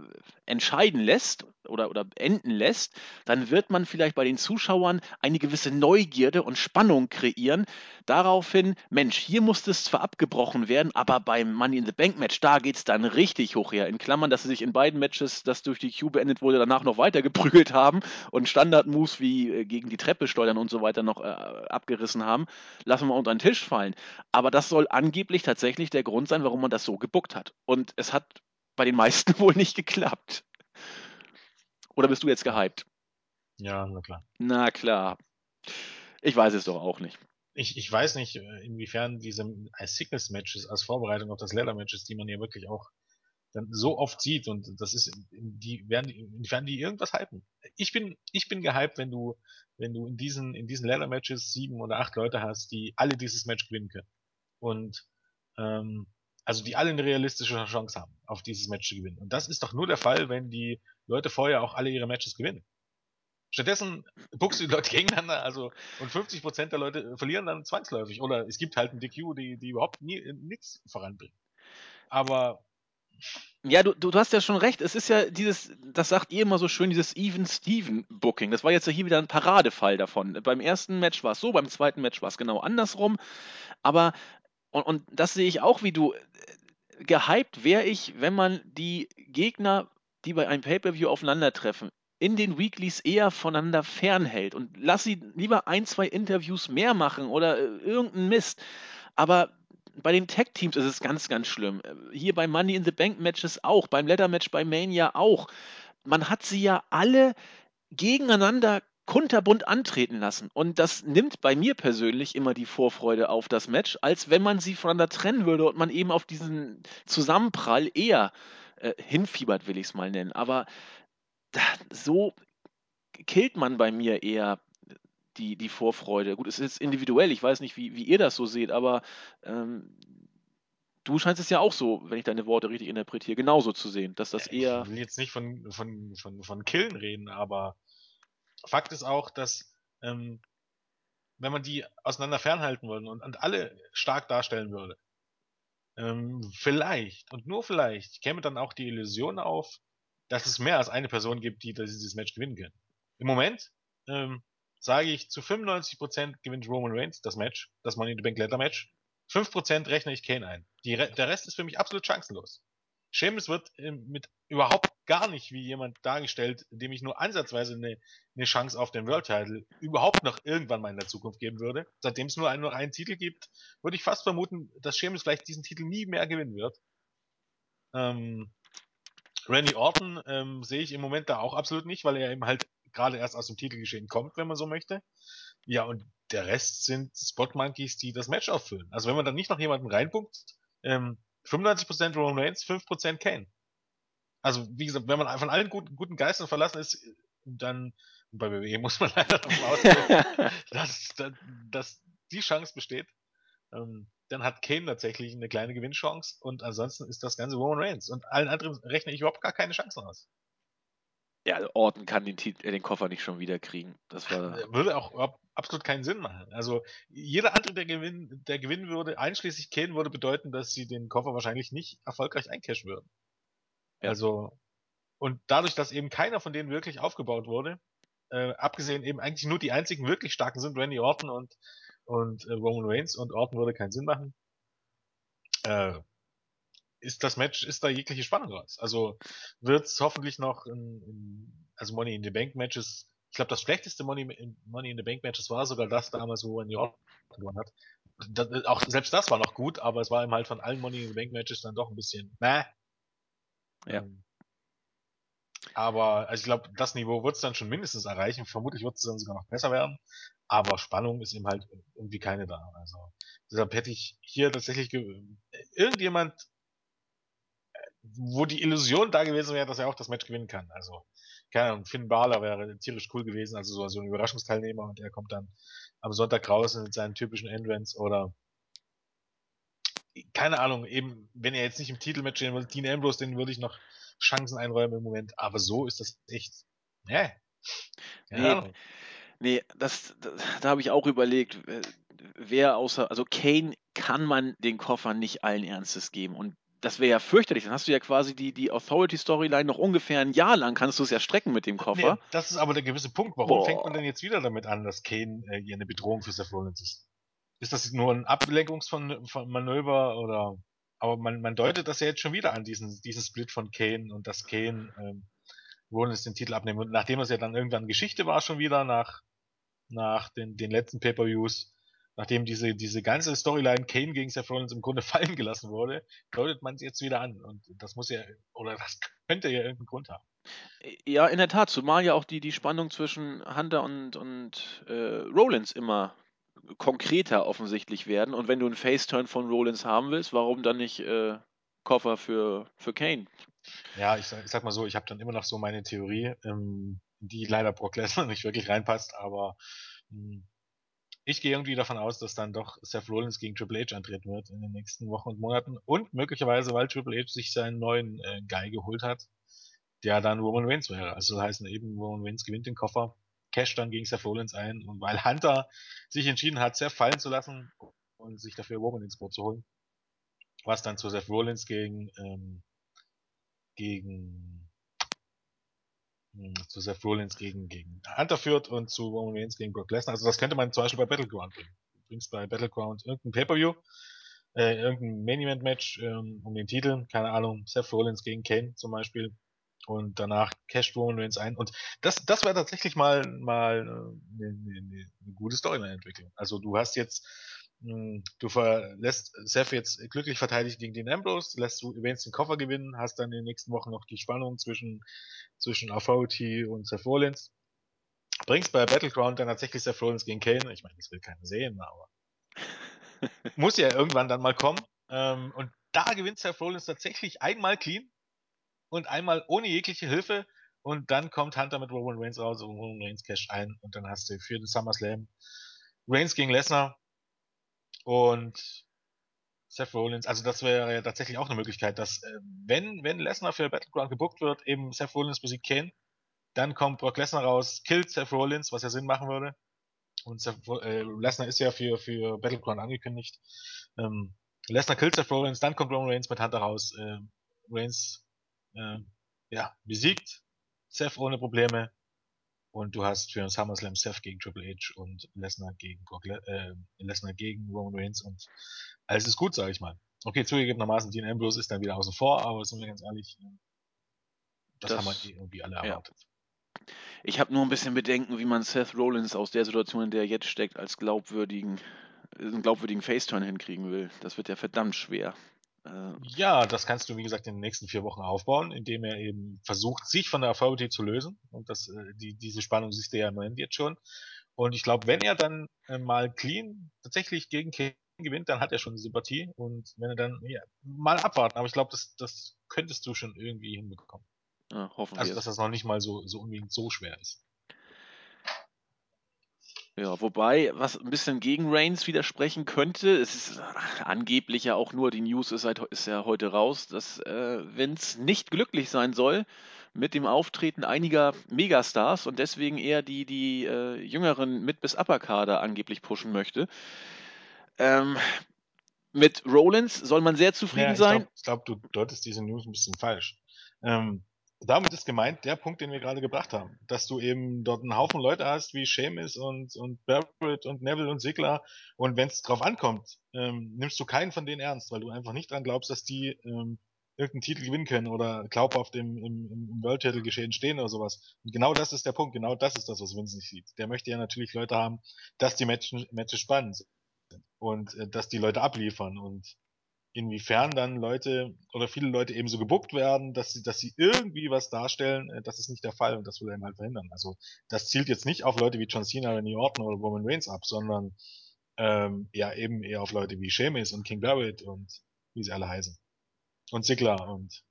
entscheiden lässt oder, oder enden lässt, dann wird man vielleicht bei den Zuschauern eine gewisse Neugierde und Spannung kreieren. Daraufhin, Mensch, hier musste es zwar abgebrochen werden, aber beim Money in the Bank Match, da geht es dann richtig hoch her. In Klammern, dass sie sich in beiden Matches, das durch die Q beendet wurde, danach noch weiter geprügelt haben und Standard-Moves wie äh, gegen die Treppe steuern und so weiter noch äh, abgerissen haben, lassen wir unter den Tisch fallen. Aber das soll angeblich tatsächlich der Grund sein, warum man das so gebuckt hat. Und es hat bei den meisten wohl nicht geklappt. Oder bist du jetzt gehypt? Ja, na klar. Na klar. Ich weiß es doch auch nicht. Ich, ich weiß nicht, inwiefern diese als Sickness-Matches, als Vorbereitung auf das Leather-Matches, die man ja wirklich auch dann so oft sieht und das ist, die werden, inwiefern die irgendwas halten. Ich bin, ich bin gehypt, wenn du, wenn du in diesen, in diesen Leather-Matches sieben oder acht Leute hast, die alle dieses Match gewinnen können. Und, ähm, also die alle eine realistische Chance haben, auf dieses Match zu gewinnen. Und das ist doch nur der Fall, wenn die Leute vorher auch alle ihre Matches gewinnen. Stattdessen buchst du die Leute gegeneinander, also und 50% der Leute verlieren dann zwangsläufig. Oder es gibt halt ein DQ, die, die überhaupt nie nichts voranbringen. Aber ja, du, du, hast ja schon recht. Es ist ja dieses, das sagt ihr immer so schön, dieses Even-Steven-Booking. Das war jetzt ja hier wieder ein Paradefall davon. Beim ersten Match war es so, beim zweiten Match war es genau andersrum. Aber, und, und das sehe ich auch wie du, gehypt wäre ich, wenn man die Gegner, die bei einem Pay-Per-View aufeinandertreffen, in den Weeklies eher voneinander fernhält und lass sie lieber ein, zwei Interviews mehr machen oder äh, irgendeinen Mist. Aber bei den Tag-Teams ist es ganz, ganz schlimm. Hier bei Money in the Bank Matches auch, beim Leather-Match bei Mania auch. Man hat sie ja alle gegeneinander kunterbunt antreten lassen. Und das nimmt bei mir persönlich immer die Vorfreude auf das Match, als wenn man sie voneinander trennen würde und man eben auf diesen Zusammenprall eher äh, hinfiebert, will ich es mal nennen. Aber da, so killt man bei mir eher die, die Vorfreude. Gut, es ist individuell, ich weiß nicht, wie, wie ihr das so seht, aber ähm, du scheinst es ja auch so, wenn ich deine Worte richtig interpretiere, genauso zu sehen, dass das eher. Ich will jetzt nicht von, von, von, von Killen reden, aber Fakt ist auch, dass ähm, wenn man die auseinander fernhalten würde und, und alle stark darstellen würde, ähm, vielleicht und nur vielleicht käme dann auch die Illusion auf, dass es mehr als eine Person gibt, die dieses Match gewinnen kann. Im Moment ähm, sage ich, zu 95% gewinnt Roman Reigns das Match, das Money in the Bank Leather Match. 5% rechne ich Kane ein. Die, der Rest ist für mich absolut chancenlos. Sheamus wird äh, mit überhaupt gar nicht wie jemand dargestellt, dem ich nur ansatzweise eine, eine Chance auf den World Title überhaupt noch irgendwann mal in der Zukunft geben würde. Seitdem es nur einen, nur einen Titel gibt, würde ich fast vermuten, dass Sheamus vielleicht diesen Titel nie mehr gewinnen wird. Ähm, Randy Orton ähm, sehe ich im Moment da auch absolut nicht, weil er eben halt gerade erst aus dem Titelgeschehen kommt, wenn man so möchte. Ja, und der Rest sind Spot Monkeys, die das Match auffüllen. Also wenn man dann nicht noch jemanden reinpunkt, ähm, 95% Roman Reigns, 5% Kane. Also wie gesagt, wenn man von allen guten, guten Geistern verlassen ist, dann bei WWE muss man leider davon ausgehen, dass, dass, dass die Chance besteht. Ähm, dann hat Kane tatsächlich eine kleine Gewinnchance und ansonsten ist das ganze Roman Reigns. Und allen anderen rechne ich überhaupt gar keine Chancen aus. Ja, Orton kann den, Titel, äh, den Koffer nicht schon wieder kriegen. Das war würde auch absolut keinen Sinn machen. Also jeder andere, der gewinnen, der gewinnen würde, einschließlich Kane, würde bedeuten, dass sie den Koffer wahrscheinlich nicht erfolgreich eincashen würden. Ja. Also und dadurch, dass eben keiner von denen wirklich aufgebaut wurde, äh, abgesehen eben eigentlich nur die einzigen wirklich starken sind Randy Orton und und äh, Roman Reigns und Orton würde keinen Sinn machen. Äh, ist das Match, ist da jegliche Spannung raus. Also wird es hoffentlich noch in, in, also Money in the Bank Matches, ich glaube, das schlechteste Money, in, Money in the Bank Matches war sogar das damals, wo Randy Orton gewonnen hat. Das, auch selbst das war noch gut, aber es war ihm halt von allen Money in the Bank Matches dann doch ein bisschen, nah. Ja. Ähm, aber also ich glaube, das Niveau wird es dann schon mindestens erreichen. Vermutlich wird es dann sogar noch besser werden. Aber Spannung ist eben halt irgendwie keine da. Also deshalb hätte ich hier tatsächlich irgendjemand wo die Illusion da gewesen wäre, dass er auch das Match gewinnen kann. Also, keine Ahnung, Finn Balor wäre tierisch cool gewesen, also so, so ein Überraschungsteilnehmer und er kommt dann am Sonntag raus mit seinen typischen Entrance oder keine Ahnung, eben, wenn er jetzt nicht im Titelmatch stehen würde, Dean Ambrose, den würde ich noch Chancen einräumen im Moment, aber so ist das echt, hä? Nee, nee, das, das da habe ich auch überlegt, wer außer, also Kane kann man den Koffer nicht allen Ernstes geben und das wäre ja fürchterlich. Dann hast du ja quasi die, die Authority-Storyline noch ungefähr ein Jahr lang, kannst du es ja strecken mit dem Koffer. Nee, das ist aber der gewisse Punkt. Warum Boah. fängt man denn jetzt wieder damit an, dass Kane äh, hier eine Bedrohung für Seth Rollins ist? Ist das nur ein Ablenkungsmanöver oder. Aber man, man deutet das ja jetzt schon wieder an, diesen, diesen Split von Kane und dass Kane ähm, Rollins den Titel abnehmen. Und nachdem es ja dann irgendwann Geschichte war, schon wieder nach, nach den, den letzten Pay-Per-Views, nachdem diese, diese ganze Storyline Kane gegen Seth Rollins im Grunde fallen gelassen wurde, deutet man es jetzt wieder an. Und das muss ja, oder das könnte ja irgendeinen Grund haben. Ja, in der Tat, zumal ja auch die, die Spannung zwischen Hunter und, und äh, Rollins immer konkreter offensichtlich werden. Und wenn du einen Face-Turn von Rollins haben willst, warum dann nicht äh, Koffer für, für Kane? Ja, ich sag, ich sag mal so, ich habe dann immer noch so meine Theorie, ähm, die leider Brock Lesnar nicht wirklich reinpasst, aber mh, hm, ich gehe irgendwie davon aus, dass dann doch Seth Rollins gegen Triple H antreten wird in den nächsten Wochen und Monaten. Und möglicherweise, weil Triple H sich seinen neuen äh, Guy geholt hat, der dann Roman Reigns wäre. Also das heißt eben, Roman Reigns gewinnt den Koffer. Cash dann gegen Seth Rollins ein und weil Hunter sich entschieden hat, Seth fallen zu lassen und sich dafür Roman ins Boot zu holen, was dann zu Seth Rollins gegen ähm, gegen hm, zu Seth Rollins gegen, gegen Hunter führt und zu Roman Reigns gegen Brock Lesnar. Also das könnte man zum Beispiel bei Battleground bringen. Du bringst bei Battleground irgendein Pay-Per-View, äh, irgendein Main-Event-Match ähm, um den Titel, keine Ahnung, Seth Rollins gegen Kane zum Beispiel und danach casht Roman Reigns ein und das, das wäre tatsächlich mal, mal eine, eine, eine gute Storyline-Entwicklung. Also du hast jetzt hm, du lässt Seth jetzt glücklich verteidigt gegen den Ambrose, lässt du Events den Koffer gewinnen, hast dann in den nächsten Wochen noch die Spannung zwischen, zwischen Authority und Seth Rollins. Bringst bei Battleground dann tatsächlich Seth Rollins gegen Kane. Ich meine, das will keiner sehen, aber muss ja irgendwann dann mal kommen. Ähm, und da gewinnt Seth Rollins tatsächlich einmal clean und einmal ohne jegliche Hilfe. Und dann kommt Hunter mit Roman Reigns raus und Roman Reigns cash ein. Und dann hast du für den SummerSlam Reigns gegen Lesnar und Seth Rollins, also das wäre ja tatsächlich auch eine Möglichkeit, dass äh, wenn, wenn Lesnar für Battleground gebuckt wird, eben Seth Rollins besiegt Kane, dann kommt Brock Lesnar raus, killt Seth Rollins, was ja Sinn machen würde. Und äh, Lesnar ist ja für, für Battleground angekündigt. Ähm, Lesnar killt Seth Rollins, dann kommt Roman Reigns mit Hunter raus. Äh, Reigns äh, ja, besiegt Seth ohne Probleme. Und du hast für SummerSlam Seth gegen Triple H und Lesnar gegen äh, Lesnar gegen Roman Reigns und alles ist gut, sage ich mal. Okay, zugegebenermaßen, Dean Ambrose ist dann wieder außen vor, aber sind wir ganz ehrlich, äh, das, das haben wir irgendwie alle erwartet. Ja. Ich habe nur ein bisschen Bedenken, wie man Seth Rollins aus der Situation, in der er jetzt steckt, als glaubwürdigen, einen glaubwürdigen Faceturn hinkriegen will. Das wird ja verdammt schwer. Äh, ja, das kannst du, wie gesagt, in den nächsten vier Wochen aufbauen, indem er eben versucht, sich von der Authority zu lösen. Und das, äh, die, diese Spannung siehst du ja im Moment jetzt schon. Und ich glaube, wenn er dann äh, mal clean tatsächlich gegen Kane gewinnt, dann hat er schon eine Sympathie. Und wenn er dann, ja, mal abwarten. Aber ich glaube, das, das könntest du schon irgendwie hinbekommen. Ja, hoffen also, dass das noch nicht mal so, so unbedingt so schwer ist. Ja, wobei, was ein bisschen gegen Reigns widersprechen könnte, es ist angeblich ja auch nur, die News ist, halt, ist ja heute raus, dass äh, Vince nicht glücklich sein soll mit dem Auftreten einiger Megastars und deswegen eher die, die äh, jüngeren Mid- bis Upper-Kader angeblich pushen möchte. Ähm, mit Rollins soll man sehr zufrieden ja, ich sein. Ich glaube, du deutest diese News ein bisschen falsch. Ähm, damit ist gemeint der Punkt, den wir gerade gebracht haben. Dass du eben dort einen Haufen Leute hast, wie Seamus und, und Barrett und Neville und Sigler. Und wenn es drauf ankommt, ähm, nimmst du keinen von denen ernst, weil du einfach nicht dran glaubst, dass die ähm, irgendeinen Titel gewinnen können oder glaubhaft im, im, im World-Title-Geschehen stehen oder sowas. Und genau das ist der Punkt. Genau das ist das, was Vince nicht sieht. Der möchte ja natürlich Leute haben, dass die Matches, Matches spannend sind. Und äh, dass die Leute abliefern. Und inwiefern dann Leute oder viele Leute eben so gebuckt werden, dass sie, dass sie irgendwie was darstellen, äh, das ist nicht der Fall und das will er halt verhindern. Also das zielt jetzt nicht auf Leute wie John Cena, Randy Orton oder Roman Reigns ab, sondern ähm, ja eben eher auf Leute wie Sheamus und King Barrett und wie sie alle heißen. Und Ziggler und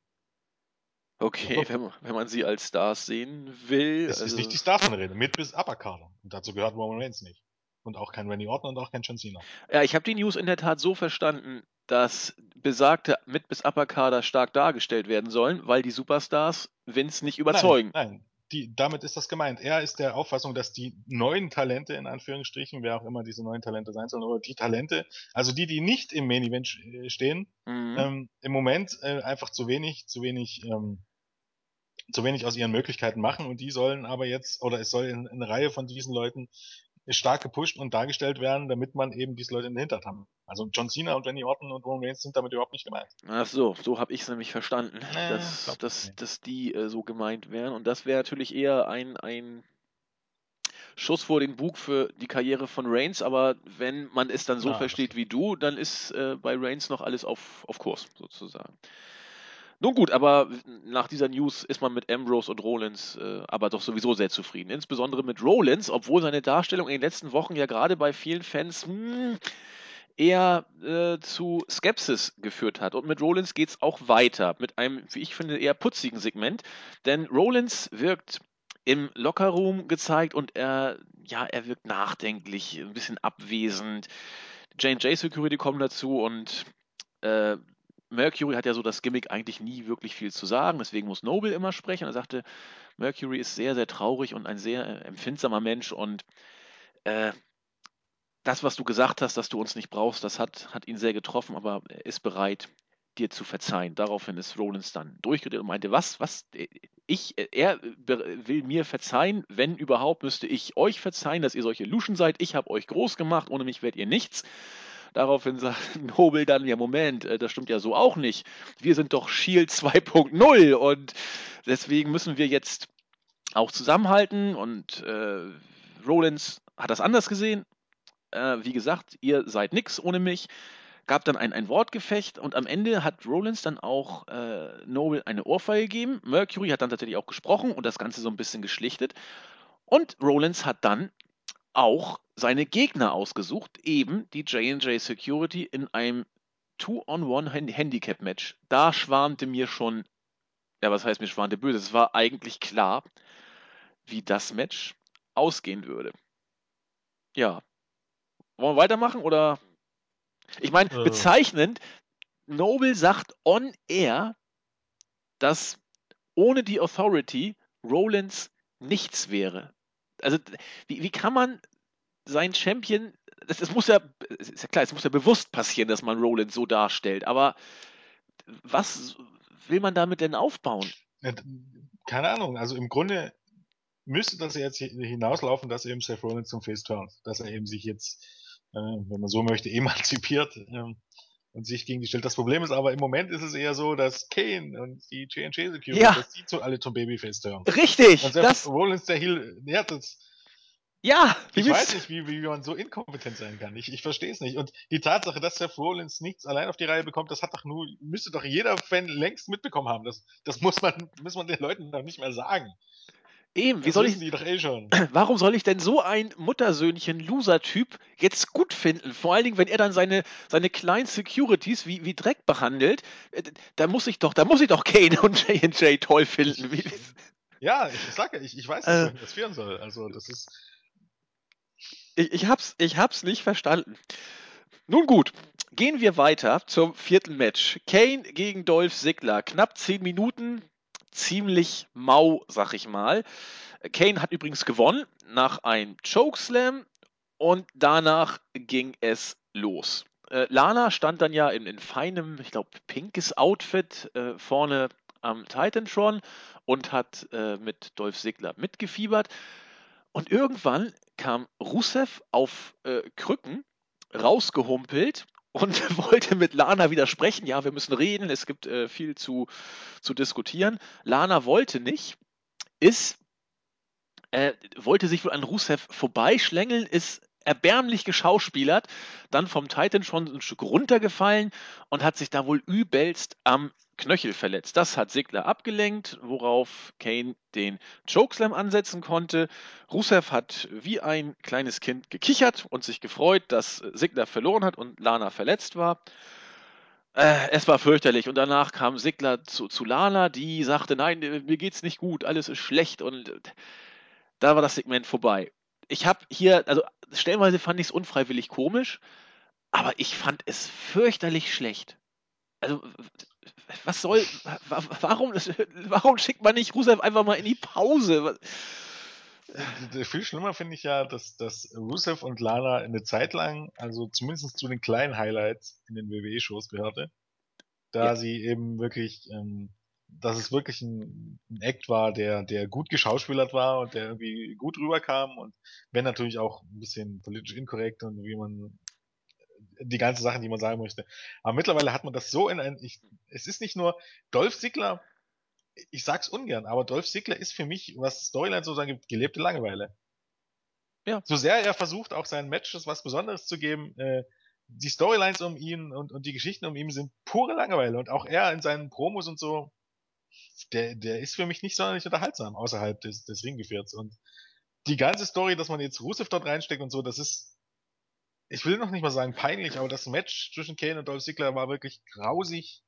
Okay, wenn man, wenn man sie als Stars sehen will. Es also ist nicht die Star von Rede, mit bis Upper Kader. Und dazu gehört Roman Reigns nicht. Und auch kein Randy Orton und auch kein John Cena. Ja, ich habe die News in der Tat so verstanden, dass besagte Mid- bis Upper-Kader stark dargestellt werden sollen, weil die Superstars Vince nicht überzeugen. Nein, nein. Die, damit ist das gemeint. Er ist der Auffassung, dass die neuen Talente, in Anführungsstrichen, wer auch immer diese neuen Talente sein sollen, oder die Talente, also die, die nicht im Main Event äh, stehen, mhm. ähm, im Moment äh, einfach zu wenig, zu wenig, ähm, zu wenig aus ihren Möglichkeiten machen und die sollen aber jetzt, oder es soll in, in eine Reihe von diesen Leuten stark gepusht und dargestellt werden, damit man eben diese Leute in den Hintern haben. Also John Cena und Randy Orton und Roman Reigns sind damit überhaupt nicht gemeint. Ach so, so habe ich es nämlich verstanden, äh, dass, dass, dass die äh, so gemeint wären. Und das wäre natürlich eher ein, ein Schuss vor den Bug für die Karriere von Reigns, aber wenn man es dann so Na, versteht wie du, dann ist äh, bei Reigns noch alles auf, auf Kurs sozusagen. Nun gut, aber nach dieser News ist man mit Ambrose und Rollins äh, aber doch sowieso sehr zufrieden. Insbesondere mit Rollins, obwohl seine Darstellung in den letzten Wochen ja gerade bei vielen Fans mh, hm, eher äh, zu Skepsis geführt hat. Und mit Rollins geht es auch weiter, mit einem, wie ich finde, eher putzigen Segment. Denn Rollins wirkt im Lockerroom gezeigt und er, ja, er wirkt nachdenklich, ein bisschen abwesend. Jane J Security kommen dazu und äh, Mercury hat ja so das Gimmick, eigentlich nie wirklich viel zu sagen, deswegen muss Noble immer sprechen. Er sagte, Mercury ist sehr, sehr traurig und ein sehr äh, empfindsamer Mensch und äh, das, was du gesagt hast, dass du uns nicht brauchst, das hat, hat ihn sehr getroffen, aber er ist bereit, dir zu verzeihen. Daraufhin ist Rollins dann durchgedreht und meinte, was, was, ich, er will mir verzeihen, wenn überhaupt, müsste ich euch verzeihen, dass ihr solche Luschen seid. Ich habe euch groß gemacht, ohne mich werdet ihr nichts. Daraufhin sagt Nobel dann, ja Moment, äh, das stimmt ja so auch nicht. Wir sind doch Shield 2.0 und deswegen müssen wir jetzt auch zusammenhalten und äh, Rollins hat das anders gesehen. Äh, wie gesagt, ihr seid nix ohne mich gab dann ein, ein Wortgefecht und am Ende hat Rollins dann auch äh, Noble eine Ohrfeige gegeben. Mercury hat dann tatsächlich auch gesprochen und das Ganze so ein bisschen geschlichtet. Und Rollins hat dann auch seine Gegner ausgesucht, eben die J&J Security in einem Two-on-One-Handicap-Match. Da schwarmte mir schon, ja, was heißt mir schwarmte böse? Es war eigentlich klar, wie das Match ausgehen würde. Ja. Wollen wir weitermachen oder ich meine, äh. bezeichnend, Noble sagt on air, dass ohne die Authority Rollins nichts wäre. Also, wie, wie kann man sein Champion, das, das muss ja, ist ja klar, es muss ja bewusst passieren, dass man Rollins so darstellt, aber was will man damit denn aufbauen? Keine Ahnung, also im Grunde müsste das jetzt hinauslaufen, dass eben Seth Rollins zum Face turnt, dass er eben sich jetzt äh, wenn man so möchte, emanzipiert ähm, und sich gegen die stellt. Das Problem ist aber, im Moment ist es eher so, dass Kane und die J&J Security, ja. dass die zu, alle zum Babyface turnen. Richtig! Und das Rollins, der Heel, ja, das, ja, ich weiß nicht, wie, wie man so inkompetent sein kann. Ich, ich verstehe es nicht. Und die Tatsache, dass Seth Rollins nichts allein auf die Reihe bekommt, das hat doch nur, müsste doch jeder Fan längst mitbekommen haben. Das, das muss man, muss man den Leuten doch nicht mehr sagen. Eben, wie das soll ich. Die doch eh schon. Warum soll ich denn so ein Muttersöhnchen-Loser-Typ jetzt gut finden? Vor allen Dingen, wenn er dann seine, seine kleinen Securities wie, wie Dreck behandelt, äh, da muss ich doch, da muss ich doch Kane und J&J toll finden. Wie, ja, ich sag ja, ich, ich weiß nicht, äh, wie das führen soll. Also, das ist. Ich, ich, hab's, ich hab's nicht verstanden. Nun gut, gehen wir weiter zum vierten Match. Kane gegen Dolph Ziggler. Knapp zehn Minuten ziemlich mau, sag ich mal. Kane hat übrigens gewonnen nach einem Chokeslam und danach ging es los. Äh, Lana stand dann ja in, in feinem, ich glaube, pinkes Outfit äh, vorne am Titantron und hat äh, mit Dolph Ziggler mitgefiebert. Und irgendwann kam Rusev auf äh, Krücken rausgehumpelt und wollte mit Lana widersprechen. Ja, wir müssen reden, es gibt äh, viel zu, zu diskutieren. Lana wollte nicht, ist, äh, wollte sich wohl an Rusev vorbeischlängeln, ist erbärmlich geschauspielert, dann vom Titan schon ein Stück runtergefallen und hat sich da wohl übelst am Knöchel verletzt. Das hat Sigler abgelenkt, worauf Kane den Chokeslam ansetzen konnte. Rusev hat wie ein kleines Kind gekichert und sich gefreut, dass Sigler verloren hat und Lana verletzt war. Äh, es war fürchterlich und danach kam Sigler zu, zu Lana, die sagte, nein, mir geht's nicht gut, alles ist schlecht und da war das Segment vorbei. Ich habe hier, also stellenweise fand ich es unfreiwillig komisch, aber ich fand es fürchterlich schlecht. Also was soll, warum, warum schickt man nicht Rusev einfach mal in die Pause? Äh, viel schlimmer finde ich ja, dass, dass Rusev und Lana eine Zeit lang, also zumindest zu den kleinen Highlights in den WWE-Shows gehörte, da ja. sie eben wirklich, ähm, dass es wirklich ein, ein Act war, der, der gut geschauspielert war und der irgendwie gut rüberkam und wenn natürlich auch ein bisschen politisch inkorrekt und wie man die ganze Sachen, die man sagen möchte. Aber mittlerweile hat man das so in ein, ich, es ist nicht nur Dolph Ziggler, ich sag's ungern, aber Dolph Ziggler ist für mich, was Storyline so sagen gibt, gelebte Langeweile. Ja. So sehr er versucht, auch seinen Matches was Besonderes zu geben, äh, die Storylines um ihn und, und die Geschichten um ihn sind pure Langeweile. Und auch er in seinen Promos und so, der, der ist für mich nicht sonderlich unterhaltsam außerhalb des, des Ringgefährts. Und die ganze Story, dass man jetzt Rusev dort reinsteckt und so, das ist, ich will noch nicht mal sagen peinlich, aber das Match zwischen Kane und Dolph Ziggler war wirklich grausig.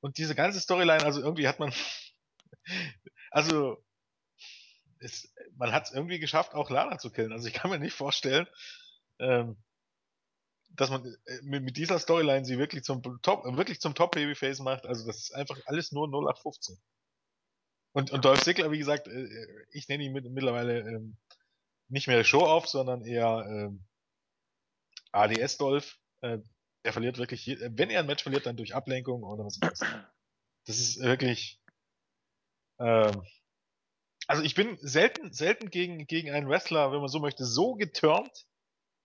Und diese ganze Storyline, also irgendwie hat man, also, es, man hat es irgendwie geschafft, auch Lana zu killen. Also ich kann mir nicht vorstellen, ähm, dass man äh, mit, mit dieser Storyline sie wirklich zum Top, wirklich zum Top Babyface macht. Also das ist einfach alles nur 0815. Und, und Dolph Ziggler, wie gesagt, äh, ich nenne ihn mit, mittlerweile ähm, nicht mehr Show-Off, sondern eher ähm, ADS Dolph. Äh, er verliert wirklich, je, wenn er ein Match verliert, dann durch Ablenkung oder was das? Das ist wirklich. Ähm, also ich bin selten, selten gegen, gegen einen Wrestler, wenn man so möchte, so geturnt,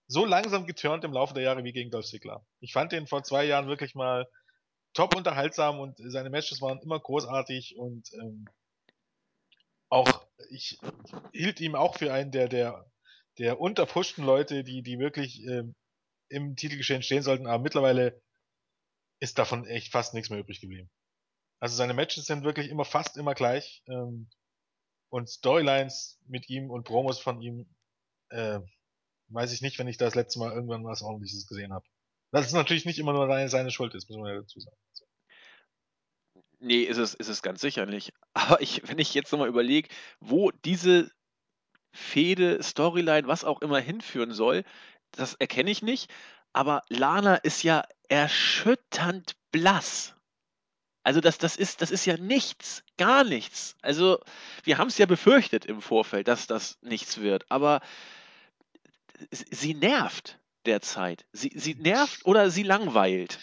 so langsam geturnt im Laufe der Jahre wie gegen Dolph Ziggler. Ich fand den vor zwei Jahren wirklich mal top unterhaltsam und seine Matches waren immer großartig und ähm, auch ich hielt ihm auch für einen der der der unterpushten Leute, die die wirklich ähm, im Titelgeschehen stehen sollten, aber mittlerweile ist davon echt fast nichts mehr übrig geblieben. Also seine Matches sind wirklich immer fast immer gleich ähm, und Storylines mit ihm und Promos von ihm äh, weiß ich nicht, wenn ich das letzte Mal irgendwann was ordentliches gesehen habe. Das ist natürlich nicht immer nur seine, seine Schuld ist, muss man ja dazu sagen. Nee, ist es, ist es ganz sicher nicht. Aber ich, wenn ich jetzt nochmal überlege, wo diese Fehde, Storyline, was auch immer hinführen soll, das erkenne ich nicht. Aber Lana ist ja erschütternd blass. Also das, das, ist, das ist ja nichts, gar nichts. Also wir haben es ja befürchtet im Vorfeld, dass das nichts wird. Aber sie nervt derzeit. Sie, sie nervt oder sie langweilt?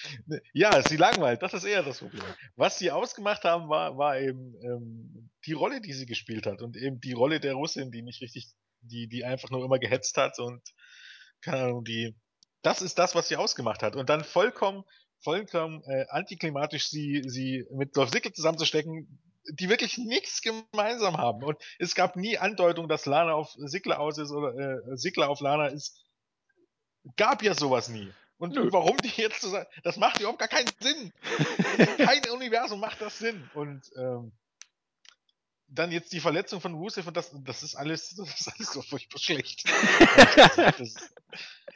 Ja, sie langweilt, das ist eher das Problem. Was sie ausgemacht haben, war, war eben ähm, die Rolle, die sie gespielt hat und eben die Rolle der Russin, die nicht richtig, die, die einfach nur immer gehetzt hat und keine Ahnung, die. Das ist das, was sie ausgemacht hat. Und dann vollkommen, vollkommen äh, antiklimatisch sie, sie mit Dolph Ziggler zusammenzustecken, die wirklich nichts gemeinsam haben. Und es gab nie Andeutung, dass Lana auf Sigler aus ist oder äh, Sigler auf Lana ist. Gab ja sowas nie. Und Nö. warum die jetzt so sagen, das macht überhaupt gar keinen Sinn. Kein Universum macht das Sinn. Und ähm, dann jetzt die Verletzung von Rusev und das, das ist alles, das ist alles so furchtbar schlecht.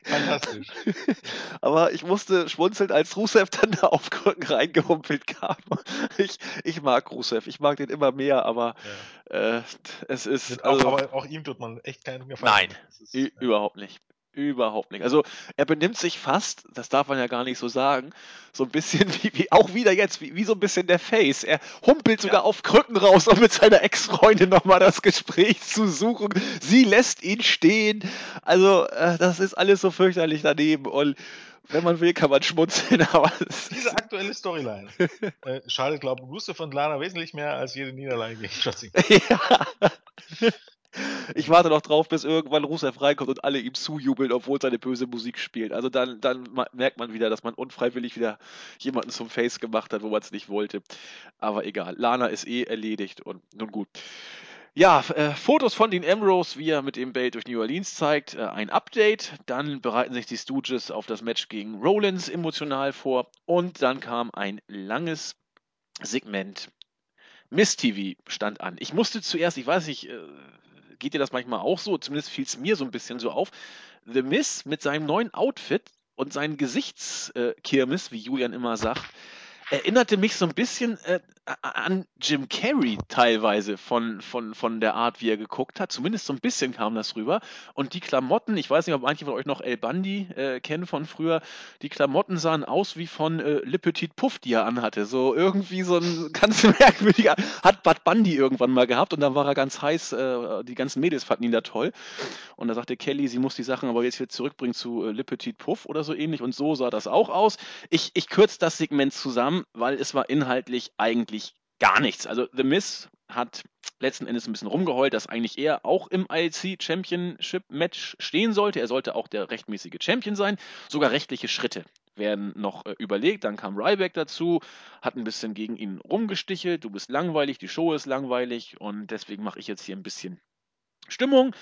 fantastisch. Aber ich musste schmunzeln, als Rusev dann da auf Krücken reingerumpelt kam. Ich, ich mag Rusev, ich mag den immer mehr, aber ja. äh, es ist. Also, auch, aber auch ihm tut man echt keinen Gefallen. Nein, ist, überhaupt nicht. Überhaupt nicht. Also er benimmt sich fast, das darf man ja gar nicht so sagen, so ein bisschen wie, wie auch wieder jetzt, wie, wie so ein bisschen der Face. Er humpelt sogar ja. auf Krücken raus, um mit seiner Ex-Freundin nochmal das Gespräch zu suchen. Sie lässt ihn stehen. Also äh, das ist alles so fürchterlich daneben und wenn man will, kann man schmunzeln, aber Diese aktuelle Storyline äh, schadet, glaube ich, Gustav und Lana wesentlich mehr als jede Niederlage gegen Schotzi. ja. Ich warte noch drauf, bis irgendwann Rusev reinkommt und alle ihm zujubeln, obwohl seine böse Musik spielt. Also dann, dann merkt man wieder, dass man unfreiwillig wieder jemanden zum Face gemacht hat, wo man es nicht wollte. Aber egal, Lana ist eh erledigt und nun gut. Ja, äh, Fotos von Dean Ambrose, wie er mit dem Belt durch New Orleans zeigt, äh, ein Update. Dann bereiten sich die Stooges auf das Match gegen Rollins emotional vor. Und dann kam ein langes Segment. Miss TV stand an. Ich musste zuerst, ich weiß nicht, äh, geht dir das manchmal auch so? Zumindest fiel es mir so ein bisschen so auf. The Miss mit seinem neuen Outfit und seinen Gesichtskirmes, wie Julian immer sagt, erinnerte mich so ein bisschen äh, an Jim Carrey teilweise von, von, von der Art, wie er geguckt hat. Zumindest so ein bisschen kam das rüber. Und die Klamotten, ich weiß nicht, ob manche von euch noch El Bundy äh, kennen von früher, die Klamotten sahen aus wie von äh, Le Petit Puff, die er anhatte. So irgendwie so ein ganz merkwürdiger, hat Bud Bundy irgendwann mal gehabt und dann war er ganz heiß, äh, die ganzen Mädels fanden ihn da toll. Und da sagte Kelly, sie muss die Sachen aber jetzt wieder zurückbringen zu äh, Le Petit Puff oder so ähnlich. Und so sah das auch aus. Ich, ich kürze das Segment zusammen, weil es war inhaltlich eigentlich gar nichts. Also The Miz hat letzten Endes ein bisschen rumgeheult, dass eigentlich er auch im ILC Championship Match stehen sollte. Er sollte auch der rechtmäßige Champion sein. Sogar rechtliche Schritte werden noch äh, überlegt. Dann kam Ryback dazu, hat ein bisschen gegen ihn rumgestichelt. Du bist langweilig, die Show ist langweilig und deswegen mache ich jetzt hier ein bisschen Stimmung.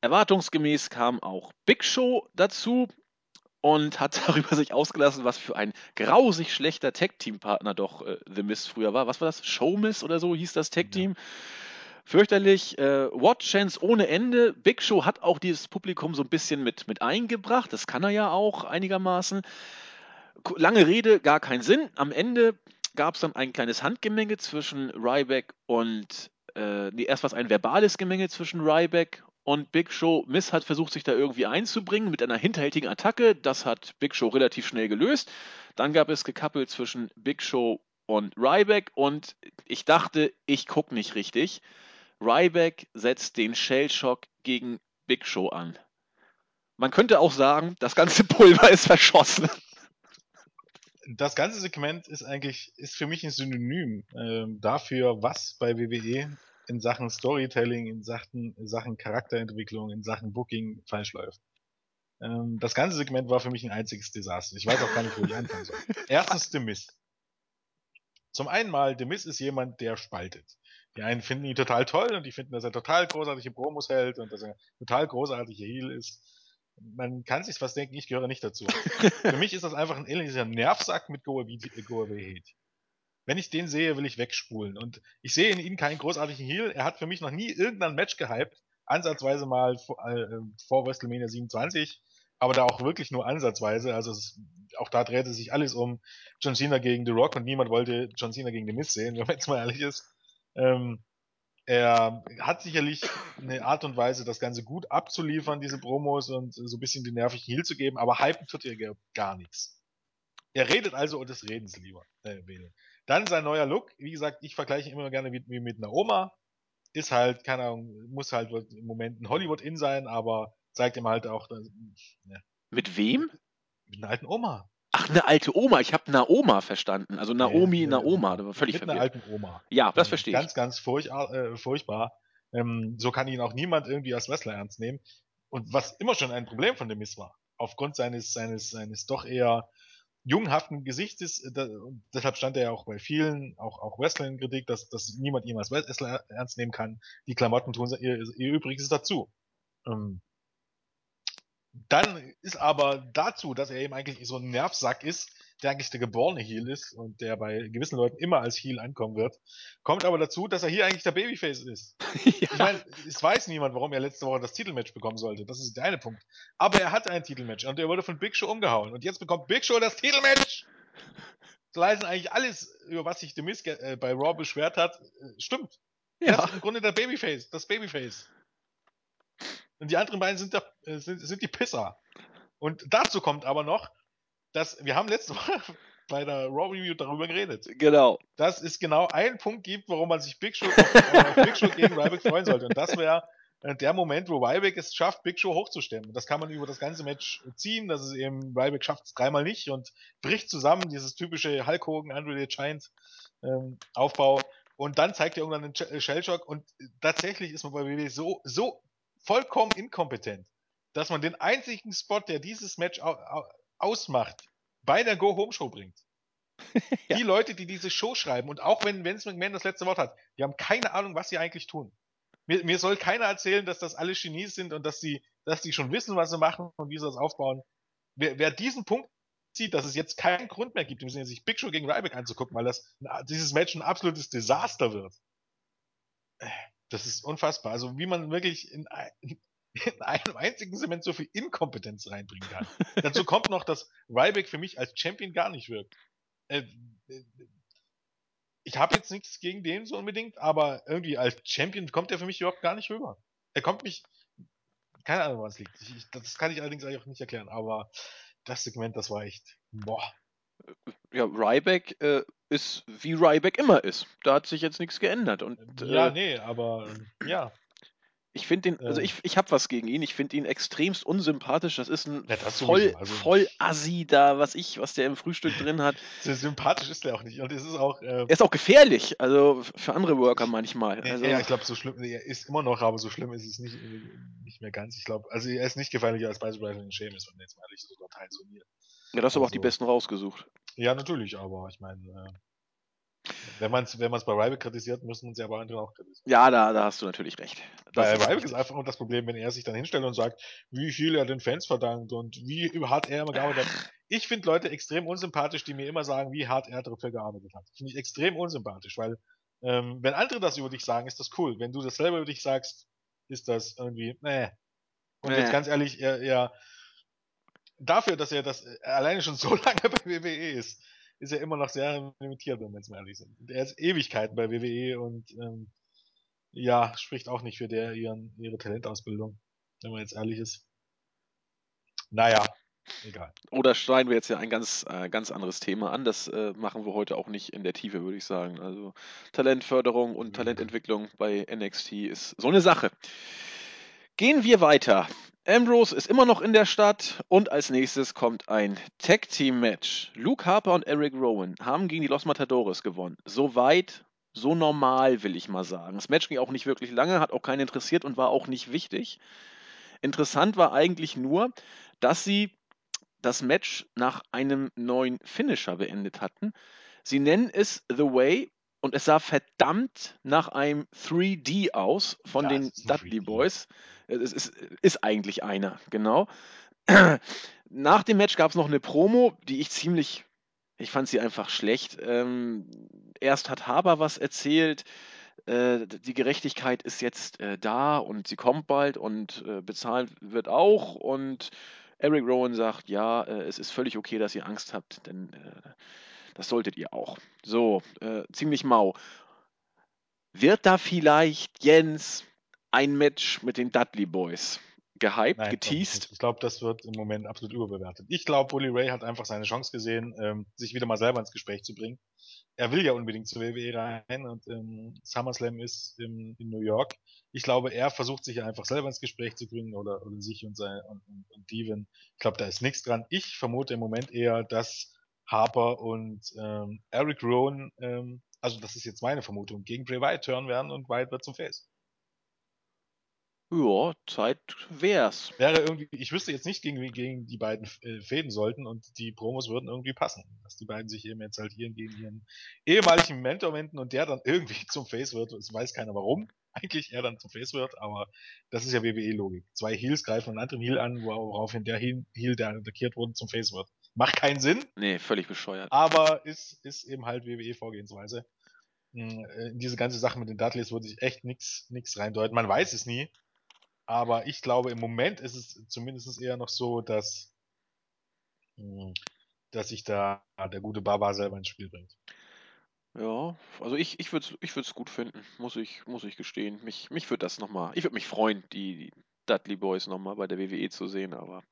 Erwartungsgemäß kam auch Big Show dazu und hat darüber sich ausgelassen, was für ein grausig schlechter Tag-Team-Partner doch äh, The Mist früher war. Was war das? Showmiss oder so hieß das Tag-Team? Ja. Fürchterlich. Äh, Watch-Chance ohne Ende. Big Show hat auch dieses Publikum so ein bisschen mit, mit eingebracht. Das kann er ja auch einigermaßen. Lange Rede, gar keinen Sinn. Am Ende gab es dann ein kleines Handgemenge zwischen Ryback und. Äh, nee, erst war es ein verbales Gemenge zwischen Ryback und Big Show, Miss hat versucht, sich da irgendwie einzubringen mit einer hinterhältigen Attacke. Das hat Big Show relativ schnell gelöst. Dann gab es gekappelt zwischen Big Show und Ryback und ich dachte, ich gucke nicht richtig. Ryback setzt den Shellshock gegen Big Show an. Man könnte auch sagen, das ganze Pulver ist verschossen. Das ganze Segment ist eigentlich, ist für mich ein Synonym äh, dafür, was bei WWE in Sachen Storytelling, in Sachen, in Sachen Charakterentwicklung, in Sachen Booking falsch läuft. Ähm, das ganze Segment war für mich ein einziges Desaster. Ich weiß auch gar nicht, wo ich anfangen soll. Erstens The Miz. Zum einen mal, The Miz ist jemand, der spaltet. Die einen finden ihn total toll und die finden, dass er total großartige Promos hält und dass er total großartiger Heel ist. Man kann sich was denken, ich gehöre nicht dazu. Für mich ist das einfach ein ähnlicher Nervsack mit Go Away Hate. Wenn ich den sehe, will ich wegspulen. Und ich sehe in ihm keinen großartigen Heel. Er hat für mich noch nie irgendein Match gehypt. Ansatzweise mal vor, äh, vor WrestleMania 27 aber da auch wirklich nur ansatzweise. Also es, auch da drehte sich alles um John Cena gegen The Rock und niemand wollte John Cena gegen The Miz sehen, wenn man jetzt mal ehrlich ist. Ähm, er hat sicherlich eine Art und Weise, das Ganze gut abzuliefern, diese Promos und so ein bisschen die nervigen Heal zu geben, aber hypen tut er gar nichts. Er redet also und des Redens lieber. Äh, Dann sein neuer Look, wie gesagt, ich vergleiche ihn immer gerne wie, wie mit einer Oma. Ist halt, keine Ahnung, muss halt im Moment ein Hollywood-In sein, aber zeigt ihm halt auch. Dass, ja. Mit wem? Mit einer alten Oma. Ach, eine alte Oma. Ich habe Naoma verstanden. Also Naomi, nee, Naoma. Da war völlig mit verwirrt. einer alten Oma. Ja, das verstehe ich. Ganz, ganz furchtbar. Äh, furchtbar. Ähm, so kann ihn auch niemand irgendwie als Wrestler ernst nehmen. Und was immer schon ein Problem von dem ist war, aufgrund seines, seines, seines doch eher junghaften Gesichtes, äh, da, deshalb stand er ja auch bei vielen, auch, auch Wrestling-Kritik, dass, dass niemand ihn als Wrestler ernst nehmen kann. Die Klamotten tun ihr, ihr Übriges dazu. Ähm, dann ist aber dazu, dass er eben eigentlich so ein Nervsack ist, der eigentlich der geborene Heel ist und der bei gewissen Leuten immer als Heel ankommen wird, kommt aber dazu, dass er hier eigentlich der Babyface ist. ja. Ich meine, es weiß niemand, warum er letzte Woche das Titelmatch bekommen sollte. Das ist der eine Punkt. Aber er hatte ein Titelmatch und er wurde von Big Show umgehauen. Und jetzt bekommt Big Show das Titelmatch! So leisten eigentlich alles, über was sich The Miz äh, bei Raw beschwert hat, äh, stimmt. Ja. Er ist im Grunde der Babyface, das Babyface. Und die anderen beiden sind, da, äh, sind, sind die Pisser. Und dazu kommt aber noch, dass wir haben letzte Woche bei der Raw Review darüber geredet. Genau. Dass es genau einen Punkt gibt, warum man sich Big Show, auf, Big Show gegen Ryback freuen sollte. Und das wäre äh, der Moment, wo Ryback es schafft, Big Show hochzustemmen. Das kann man über das ganze Match ziehen. Das ist eben, Ryback schafft es dreimal nicht und bricht zusammen, dieses typische Hulk Hogan, Andre the Giant ähm, Aufbau. Und dann zeigt er irgendwann einen Shellshock und tatsächlich ist man bei WWE so, so vollkommen inkompetent, dass man den einzigen Spot, der dieses Match ausmacht, bei der Go-Home-Show bringt. ja. Die Leute, die diese Show schreiben, und auch wenn Vince McMahon das letzte Wort hat, die haben keine Ahnung, was sie eigentlich tun. Mir, mir soll keiner erzählen, dass das alle Genies sind und dass sie, dass die schon wissen, was sie machen und wie sie das aufbauen. Wer, wer diesen Punkt sieht, dass es jetzt keinen Grund mehr gibt, sich Big Show gegen Ryback anzugucken, weil das dieses Match ein absolutes Desaster wird. Äh, das ist unfassbar. Also wie man wirklich in, ein, in einem einzigen Segment so viel Inkompetenz reinbringen kann. Dazu kommt noch, dass Ryback für mich als Champion gar nicht wirkt. Äh, äh, ich habe jetzt nichts gegen den so unbedingt, aber irgendwie als Champion kommt er für mich überhaupt gar nicht rüber. Er kommt mich, keine Ahnung, was liegt. Ich, das kann ich allerdings eigentlich auch nicht erklären, aber das Segment, das war echt, boah. Ja, Ryback äh, ist wie Ryback immer ist. Da hat sich jetzt nichts geändert. Und, ja, äh, nee, aber ja. Ich finde den, also ich, ich habe was gegen ihn. Ich finde ihn extremst unsympathisch. Das ist ein ja, das voll, also, voll Assi da, was ich, was der im Frühstück drin hat. sympathisch ist er auch nicht. Und es ist auch. Äh, er ist auch gefährlich, also für andere Worker manchmal. Also, ja, ich glaube, so schlimm, er ist immer noch, aber so schlimm ist es nicht, nicht mehr ganz. Ich glaube, also er ist nicht gefährlicher als beispielsweise in Shame ist, wenn jetzt mal ehrlich so Dateien so Ja, das hast also, aber auch die also besten rausgesucht. Ja, natürlich, aber ich meine, äh, wenn man es wenn man's bei Ryback kritisiert, müssen wir uns ja aber andere auch kritisieren. Ja, da, da hast du natürlich recht. Das bei Ryback ist einfach nur das Problem, wenn er sich dann hinstellt und sagt, wie viel er den Fans verdankt und wie hart er immer gearbeitet hat. Ich finde Leute extrem unsympathisch, die mir immer sagen, wie hart er dafür gearbeitet hat. Finde ich extrem unsympathisch, weil ähm, wenn andere das über dich sagen, ist das cool. Wenn du das selber über dich sagst, ist das irgendwie, nee. Und nee. jetzt ganz ehrlich, er, er dafür, dass er das äh, alleine schon so lange bei WWE ist, ist er immer noch sehr limitiert, wenn wir jetzt mal ehrlich sind. Er ist Ewigkeiten bei WWE und ähm, ja, spricht auch nicht für der ihren, ihre Talentausbildung, wenn man jetzt ehrlich ist. Naja, egal. Oder schneiden wir jetzt ja ein ganz, äh, ganz anderes Thema an. Das äh, machen wir heute auch nicht in der Tiefe, würde ich sagen. Also Talentförderung und Mhm. Talententwicklung bei NXT ist so eine Sache. Gehen wir weiter. Ambrose ist immer noch in der Stadt und als nächstes kommt ein Tag Team Match. Luke Harper und Eric Rowan haben gegen die Los Matadores gewonnen. So weit, so normal, will ich mal sagen. Das Match ging auch nicht wirklich lange, hat auch keinen interessiert und war auch nicht wichtig. Interessant war eigentlich nur, dass sie das Match nach einem neuen Finisher beendet hatten. Sie nennen es The Way und es sah verdammt nach einem 3D aus von Ja, den Dudley 3D. Boys. Es ist, ist eigentlich einer, genau. Nach dem Match gab es noch eine Promo, die ich ziemlich, ich fand sie einfach schlecht. Ähm, erst hat Haber was erzählt, äh, die Gerechtigkeit ist jetzt äh, da und sie kommt bald und äh, bezahlt wird auch. Und Eric Rowan sagt, ja, äh, es ist völlig okay, dass ihr Angst habt, denn äh, das solltet ihr auch. So, äh, ziemlich mau. Wird da vielleicht, Jens, ein Match mit den Dudley Boys gehypt, Nein, geteased? ich glaube, das wird im Moment absolut überbewertet. Ich glaube, Bully Ray hat einfach seine Chance gesehen, ähm, sich wieder mal selber ins Gespräch zu bringen. Er will ja unbedingt zur WWE rein und ähm, SummerSlam ist in, in New York. Ich glaube, er versucht sich einfach selber ins Gespräch zu bringen oder, oder sich und, sein, und, und, und Devin. Ich glaube, da ist nichts dran. Ich vermute im Moment eher, dass Harper und ähm, Eric Rowan, ähm, also das ist jetzt meine Vermutung, gegen Bray Wyatt turnen werden und Wyatt wird zum Face. Ja, Zeit wär's. wäre irgendwie, ich wüsste jetzt nicht, gegen, wie gegen die beiden äh, fäden sollten und die Promos würden irgendwie passen. Dass die beiden sich eben jetzt halt hier gegen ihren ehemaligen Mentor wenden und der dann irgendwie zum Face wird. Es weiß keiner warum. Eigentlich er dann zum Face wird, aber das ist ja WWE-Logik. Zwei Heels greifen einen anderen Heel an, woraufhin der Heel, der attackiert wurde, zum Face wird. Macht keinen Sinn, Nee, völlig bescheuert. aber ist, ist eben halt WWE-Vorgehensweise. Hm, äh, In diese ganze Sache mit den Dudleys würde ich echt nichts nix reindeuten. Man weiß es nie. Aber ich glaube, im Moment ist es zumindest eher noch so, dass, mh, dass sich da der gute Baba selber ins Spiel bringt. Ja, also ich, ich würde es ich würd's gut finden, muss ich, muss ich gestehen. Mich, mich würde das nochmal, ich würde mich freuen, die, die Dudley Boys nochmal bei der WWE zu sehen, aber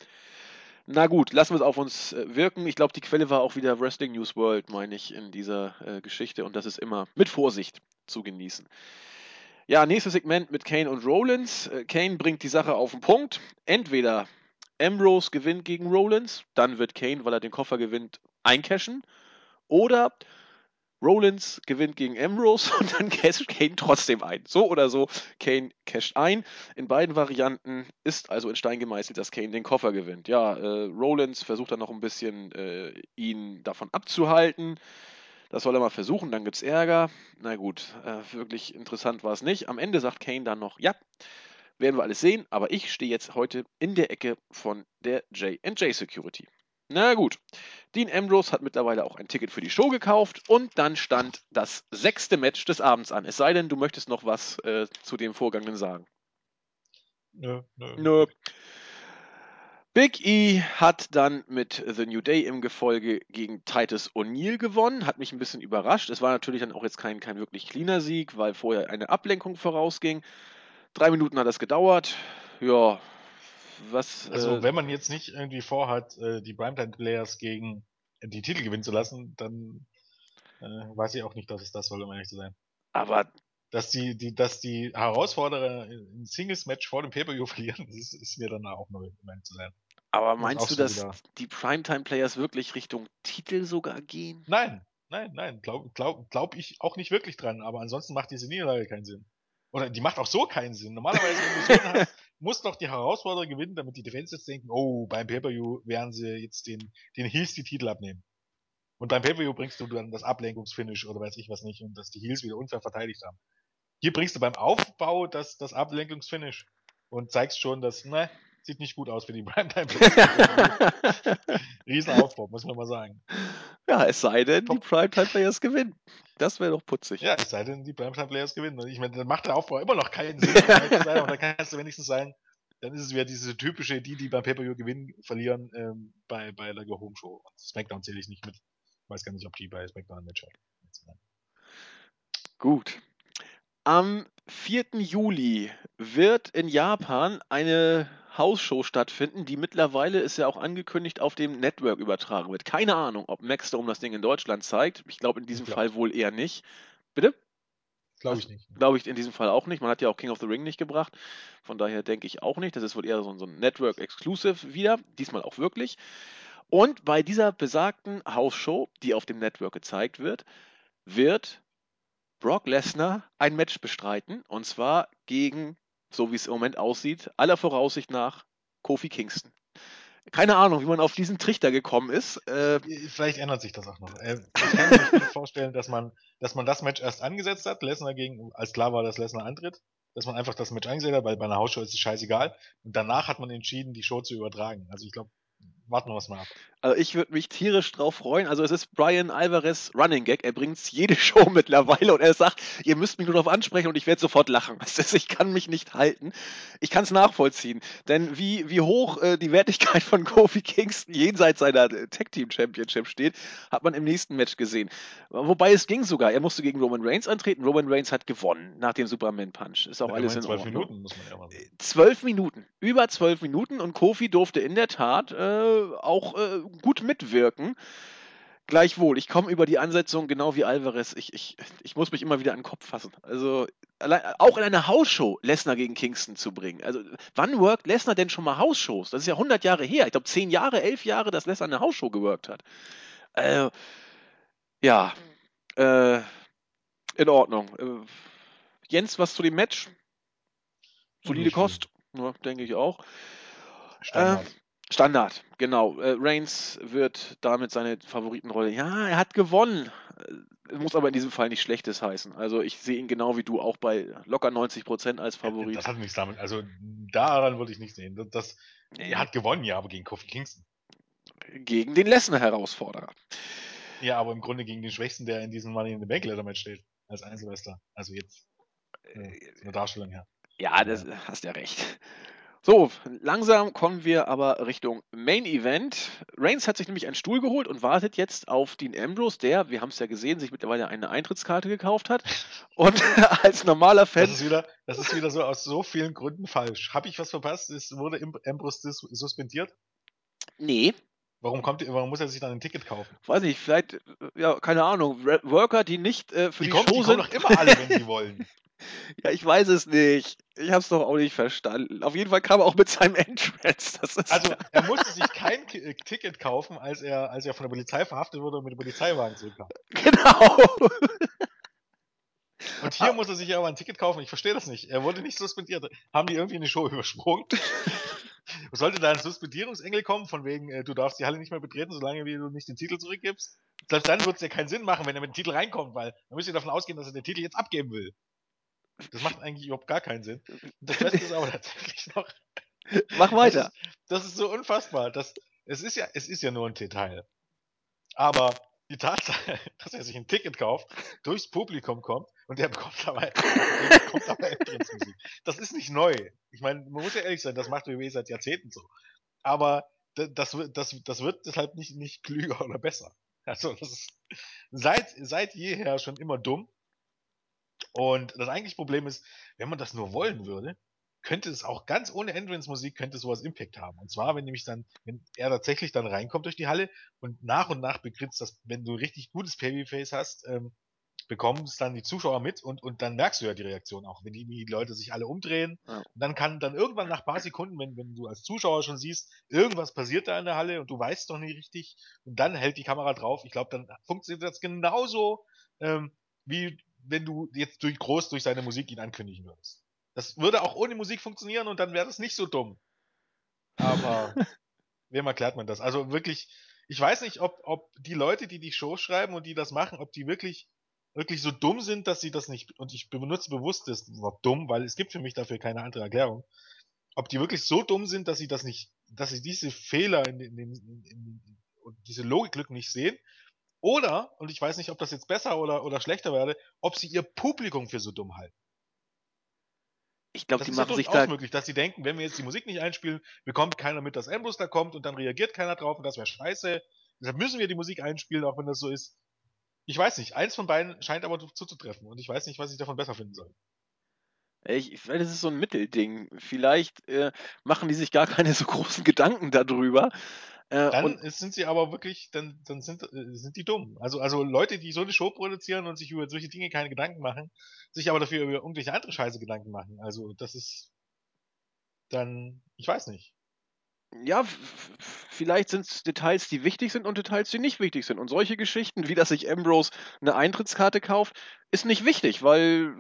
na gut, lassen wir es auf uns äh, wirken. Ich glaube, die Quelle war auch wieder Wrestling News World, meine ich, in dieser äh, Geschichte und das ist immer mit Vorsicht zu genießen. Ja, nächstes Segment mit Kane und Rollins. Äh, Kane bringt die Sache auf den Punkt. Entweder Ambrose gewinnt gegen Rollins, dann wird Kane, weil er den Koffer gewinnt, eincashen. Oder Rollins gewinnt gegen Ambrose und dann casht Kane trotzdem ein. So oder so, Kane casht ein. In beiden Varianten ist also in Stein gemeißelt, dass Kane den Koffer gewinnt. Ja, äh, Rollins versucht dann noch ein bisschen äh, ihn davon abzuhalten. Das soll er mal versuchen, dann gibt's Ärger. Na gut, äh, wirklich interessant war es nicht. Am Ende sagt Kane dann noch, ja, werden wir alles sehen, aber ich stehe jetzt heute in der Ecke von der J&J Security. Na gut, Dean Ambrose hat mittlerweile auch ein Ticket für die Show gekauft und dann stand das sechste Match des Abends an. Es sei denn, du möchtest noch was äh, zu dem Vorgangenen sagen. Nö, nö. Nö. Big E hat dann mit The New Day im Gefolge gegen Titus O'Neill gewonnen. Hat mich ein bisschen überrascht. Es war natürlich dann auch jetzt kein, kein wirklich cleaner Sieg, weil vorher eine Ablenkung vorausging. Drei Minuten hat das gedauert. Ja, was. Also äh, wenn man jetzt nicht irgendwie vorhat, äh, die Primetime-Players gegen die Titel gewinnen zu lassen, dann äh, weiß ich auch nicht, dass es das soll, um ehrlich zu sein. aber Dass die, die, dass die Herausforderer ein Singles-Match vor dem Pay-Per-View verlieren, ist, ist mir dann auch neu, um ehrlich zu sein. Aber meinst du, dass wieder- die Primetime-Players wirklich Richtung Titel sogar gehen? Nein, nein, nein, glaub, glaub, glaub ich auch nicht wirklich dran, aber ansonsten macht diese Niederlage keinen Sinn. Oder die macht auch so keinen Sinn. Normalerweise, wenn du so hast, muss doch die Herausforderer gewinnen, damit die Defenses denken, oh, beim Pay-Per-View werden sie jetzt den, den Heels die Titel abnehmen. Und beim Pay-Per-View bringst du dann das Ablenkungsfinish oder weiß ich was nicht und dass die Heels wieder unfair verteidigt haben. Hier bringst du beim Aufbau das, das Ablenkungsfinish und zeigst schon, dass, ne, sieht nicht gut aus für die Primetime. Riesenaufbau, muss man mal sagen. Ja, es sei denn, die Top. Primetime-Players gewinnen. Das wäre doch putzig. Ja, es sei denn, die Primetime Players gewinnen. Und ich meine, dann macht der Aufbau immer noch keinen Sinn, aber dann kannst du wenigstens sagen, dann ist es wieder diese typische, die, die beim Pay-Per-View gewinnen, verlieren, ähm, bei, bei der Go Home Show. Und Smackdown zähle ich nicht mit. Ich weiß gar nicht, ob die bei Smackdown ein Match haben. Gut. Am 4. Juli wird in Japan eine Hausshow stattfinden, die mittlerweile ist ja auch angekündigt auf dem Network übertragen wird. Keine Ahnung, ob Maxdome das Ding in Deutschland zeigt. Ich glaube in diesem glaub Fall wohl eher nicht. Bitte? Glaube ich nicht. Glaube ich in diesem Fall auch nicht. Man hat ja auch King of the Ring nicht gebracht. Von daher denke ich auch nicht. Das ist wohl eher so, ein Network Exclusive wieder. Diesmal auch wirklich. Und bei dieser besagten Hausshow, die auf dem Network gezeigt wird, wird Brock Lesnar ein Match bestreiten. Und zwar gegen, so wie es im Moment aussieht, aller Voraussicht nach Kofi Kingston. Keine Ahnung, wie man auf diesen Trichter gekommen ist. Äh, Vielleicht ändert sich das auch noch. Äh, ich kann mir vorstellen, dass man, dass man das Match erst angesetzt hat, Lesnar gegen, als klar war, dass Lesnar antritt, dass man einfach das Match eingesetzt hat, weil bei einer Hausshow ist es scheißegal. Und danach hat man entschieden, die Show zu übertragen. Also ich glaube, warten wir es mal ab. Also ich würde mich tierisch drauf freuen. Also es ist Brian Alvarez Running Gag. Er bringt jede Show mittlerweile und er sagt, ihr müsst mich nur darauf ansprechen und ich werde sofort lachen. Ich kann mich nicht halten. Ich kann es nachvollziehen. Denn wie, wie hoch äh, die Wertigkeit von Kofi Kingston jenseits seiner äh, Tag Team Championship steht, hat man im nächsten Match gesehen. Wobei es ging sogar. Er musste gegen Roman Reigns antreten. Roman Reigns hat gewonnen nach dem Superman Punch. Ist auch Ja, alles in zwölf Ordnung. Minuten muss man ja mal sagen. Zwölf Minuten, über zwölf Minuten und Kofi durfte in der Tat äh, auch äh, gut mitwirken. Gleichwohl, ich komme über die Ansetzung genau wie Alvarez. Ich, ich, ich muss mich immer wieder an den Kopf fassen. Also, allein, auch in einer Hausshow Lesnar gegen Kingston zu bringen. Also, wann workt Lesnar denn schon mal Hausshows? Das ist ja 100 Jahre her. Ich glaube, 10 Jahre, 11 Jahre, dass Lesnar eine Hausshow geworkt hat. Äh, ja, äh, in Ordnung. Äh, Jens, was zu dem Match? Solide. Kost, ja, denke ich auch. Standard. Äh, Standard, genau. Äh, Reigns wird damit seine Favoritenrolle. Ja, er hat gewonnen. Äh, muss aber in diesem Fall nicht Schlechtes heißen. Also ich sehe ihn genau wie du auch bei locker 90% als Favorit. Das hat nichts damit, also daran würde ich nicht sehen. Das, das, er hat gewonnen, ja, aber gegen Kofi Kingston. Gegen den Lesnar-Herausforderer. Ja, aber im Grunde gegen den Schwächsten, der in diesem Money in the Bank Leather Match steht. Als Einzelwrestler. Also jetzt. Äh, von der Darstellung her. Ja, das hast ja recht. So, langsam kommen wir aber Richtung Main Event. Reigns hat sich nämlich einen Stuhl geholt und wartet jetzt auf Dean Ambrose, der, wir haben es ja gesehen, sich mittlerweile eine Eintrittskarte gekauft hat. Und als normaler Fan. Das ist wieder, das ist wieder so aus so vielen Gründen falsch. Habe ich was verpasst? Es wurde Ambrose sus- suspendiert? Nee, Warum kommt, warum muss er sich dann ein Ticket kaufen? weiß nicht, vielleicht, äh, ja, keine Ahnung, Worker, die nicht äh, für Die, die, kommen, Show die kommen sind. doch immer alle, wenn sie wollen. Ja, ich weiß es nicht. Ich hab's doch auch nicht verstanden. Auf jeden Fall kam er auch mit seinem Entrance. Also er musste sich kein Ki- äh, Ticket kaufen, als er, als er von der Polizei verhaftet wurde und mit dem Polizeiwagen zurückkam. genau. Und hier muss er sich aber ein Ticket kaufen. Ich verstehe das nicht. Er wurde nicht suspendiert. Haben die irgendwie eine Show übersprungen? Sollte da ein Suspendierungsengel kommen, von wegen, äh, du darfst die Halle nicht mehr betreten, solange wie du nicht den Titel zurückgibst? Selbst dann wird es ja keinen Sinn machen, wenn er mit dem Titel reinkommt, weil man müsste davon ausgehen, dass er den Titel jetzt abgeben will. Das macht eigentlich überhaupt gar keinen Sinn. Das Beste ist aber tatsächlich noch, Mach weiter. Das ist, das ist so unfassbar. Das, es, ist ja, es ist ja nur ein Detail. Aber die Tatsache, dass er sich ein Ticket kauft, durchs Publikum kommt und der bekommt dabei, der bekommt dabei Entrance-Musik. Das ist nicht neu. Ich meine, man muss ja ehrlich sein, das macht WWE seit Jahrzehnten so. Aber da- das, wird- das, das wird deshalb nicht, nicht klüger oder besser. Also das ist seit, seit jeher schon immer dumm. Und das eigentliche Problem ist, wenn man das nur wollen würde, könnte es auch ganz ohne Entrance-Musik könnte sowas Impact haben. Und zwar, wenn nämlich dann, wenn er tatsächlich dann reinkommt durch die Halle und nach und nach begritzt, dass, wenn du richtig gutes Babyface hast, ähm, bekommen es dann die Zuschauer mit und, und dann merkst du ja die Reaktion auch, wenn die, die Leute sich alle umdrehen. Ja. Und dann kann dann irgendwann nach paar Sekunden, wenn, wenn du als Zuschauer schon siehst, irgendwas passiert da in der Halle und du weißt doch nicht richtig und dann hält die Kamera drauf. Ich glaube, dann funktioniert das genauso, ähm, wie wenn du jetzt durch, groß durch seine Musik ihn ankündigen würdest. Das würde auch ohne Musik funktionieren und dann wäre das nicht so dumm. Aber wem erklärt man das? Also wirklich, ich weiß nicht, ob, ob die Leute, die die Show schreiben und die das machen, ob die wirklich wirklich so dumm sind, dass sie das nicht, und ich benutze bewusst das Wort dumm, weil es gibt für mich dafür keine andere Erklärung, ob die wirklich so dumm sind, dass sie das nicht, dass sie diese Fehler in, den- in, in, in und diese Logiklücken nicht sehen, oder, und ich weiß nicht, ob das jetzt besser oder, oder schlechter werde, ob sie ihr Publikum für so dumm halten. Ich glaube, die ist ja machen sich durchaus da. möglich, dass sie denken, wenn wir jetzt die Musik nicht einspielen, bekommt keiner mit, dass Ambrose da kommt und dann reagiert keiner drauf und das wäre scheiße. Deshalb müssen wir die Musik einspielen, auch wenn das so ist. Ich weiß nicht, eins von beiden scheint aber zuzutreffen und ich weiß nicht, was ich davon besser finden soll. Ich, ich, das ist so ein Mittelding. Vielleicht äh, machen die sich gar keine so großen Gedanken darüber. Äh, dann sind sie aber wirklich, dann, dann sind, äh, sind die dumm. Also, also Leute, die so eine Show produzieren und sich über solche Dinge keine Gedanken machen, sich aber dafür über irgendwelche andere Scheiße Gedanken machen. Also, das ist dann, ich weiß nicht ja, vielleicht sind es Details, die wichtig sind und Details, die nicht wichtig sind. Und solche Geschichten, wie dass sich Ambrose eine Eintrittskarte kauft, ist nicht wichtig, weil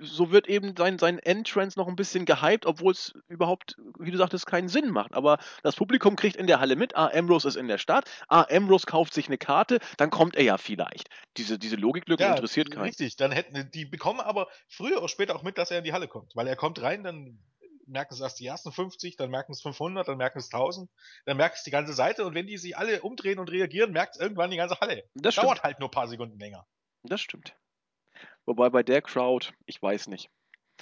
so wird eben sein, sein Entrance noch ein bisschen gehypt, obwohl es überhaupt, wie du sagtest, keinen Sinn macht. Aber das Publikum kriegt in der Halle mit, ah, Ambrose ist in der Stadt, ah, Ambrose kauft sich eine Karte, dann kommt er ja vielleicht. Diese, diese Logiklücke ja, interessiert keinen. Richtig, dann hätten die bekommen aber früher oder später auch mit, dass er in die Halle kommt, weil er kommt rein, dann merken es erst die ersten 50, dann merken es 500, dann merken es 1000, dann merkt es die ganze Seite und wenn die sich alle umdrehen und reagieren, merkt es irgendwann die ganze Halle. Das Dauert stimmt. halt nur ein paar Sekunden länger. Das stimmt. Wobei bei der Crowd, ich weiß nicht.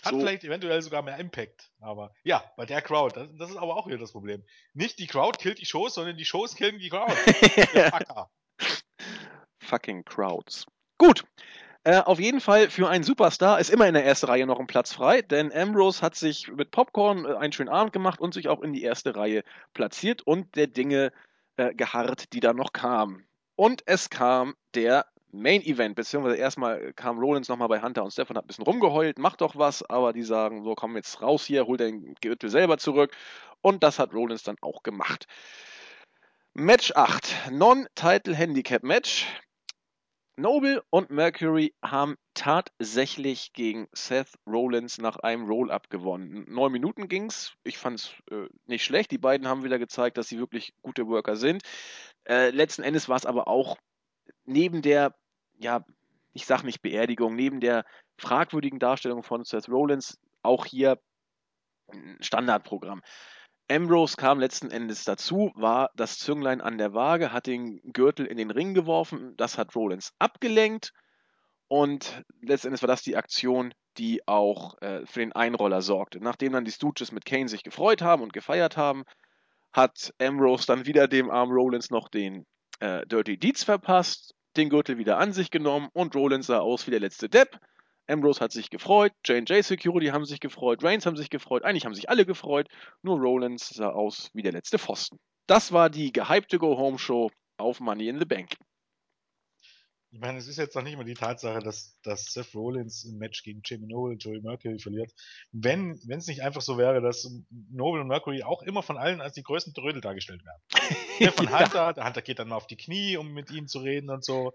Hat so. vielleicht eventuell sogar mehr Impact, aber ja, bei der Crowd, das, das, ist aber auch wieder das Problem. Nicht die Crowd killt die Shows, sondern die Shows killen die Crowd. Fucking Crowds. Gut, äh, auf jeden Fall für einen Superstar ist immer in der ersten Reihe noch ein Platz frei, denn Ambrose hat sich mit Popcorn äh, einen schönen Abend gemacht und sich auch in die erste Reihe platziert und der Dinge äh, geharrt, die da noch kamen. Und es kam der Main Event, beziehungsweise erstmal kam Rollins nochmal bei Hunter und Stefan, hat ein bisschen rumgeheult, macht doch was, aber die sagen, so komm jetzt raus hier, hol den Gürtel selber zurück. Und das hat Rollins dann auch gemacht. Match 8, Non-Title Handicap Match. Noble und Mercury haben tatsächlich gegen Seth Rollins nach einem Roll-Up gewonnen. Neun Minuten ging's. Ich fand's äh, nicht schlecht. Die beiden haben wieder gezeigt, dass sie wirklich gute Worker sind. Äh, letzten Endes war es aber auch neben der, ja, ich sag nicht Beerdigung, neben der fragwürdigen Darstellung von Seth Rollins auch hier ein Standardprogramm. Ambrose kam letzten Endes dazu, war das Zünglein an der Waage, hat den Gürtel in den Ring geworfen, das hat Rollins abgelenkt und letztendlich war das die Aktion, die auch äh, für den Einroller sorgte. Nachdem dann die Stooges mit Kane sich gefreut haben und gefeiert haben, hat Ambrose dann wieder dem Arm Rollins noch den äh, Dirty Deeds verpasst, den Gürtel wieder an sich genommen und Rollins sah aus wie der letzte Depp. Ambrose hat sich gefreut, J&J Security haben sich gefreut, Reigns haben sich gefreut, eigentlich haben sich alle gefreut, nur Rollins sah aus wie der letzte Pfosten. Das war die gehypte Go-Home-Show auf Money in the Bank. Ich meine, es ist jetzt noch nicht mal die Tatsache, dass, dass Seth Rollins im Match gegen Jamie Noble, Joey Mercury verliert. Wenn es nicht einfach so wäre, dass Noble und Mercury auch immer von allen als die größten Trödel dargestellt werden. Der von Hunter, der Hunter geht dann mal auf die Knie, um mit ihm zu reden und so.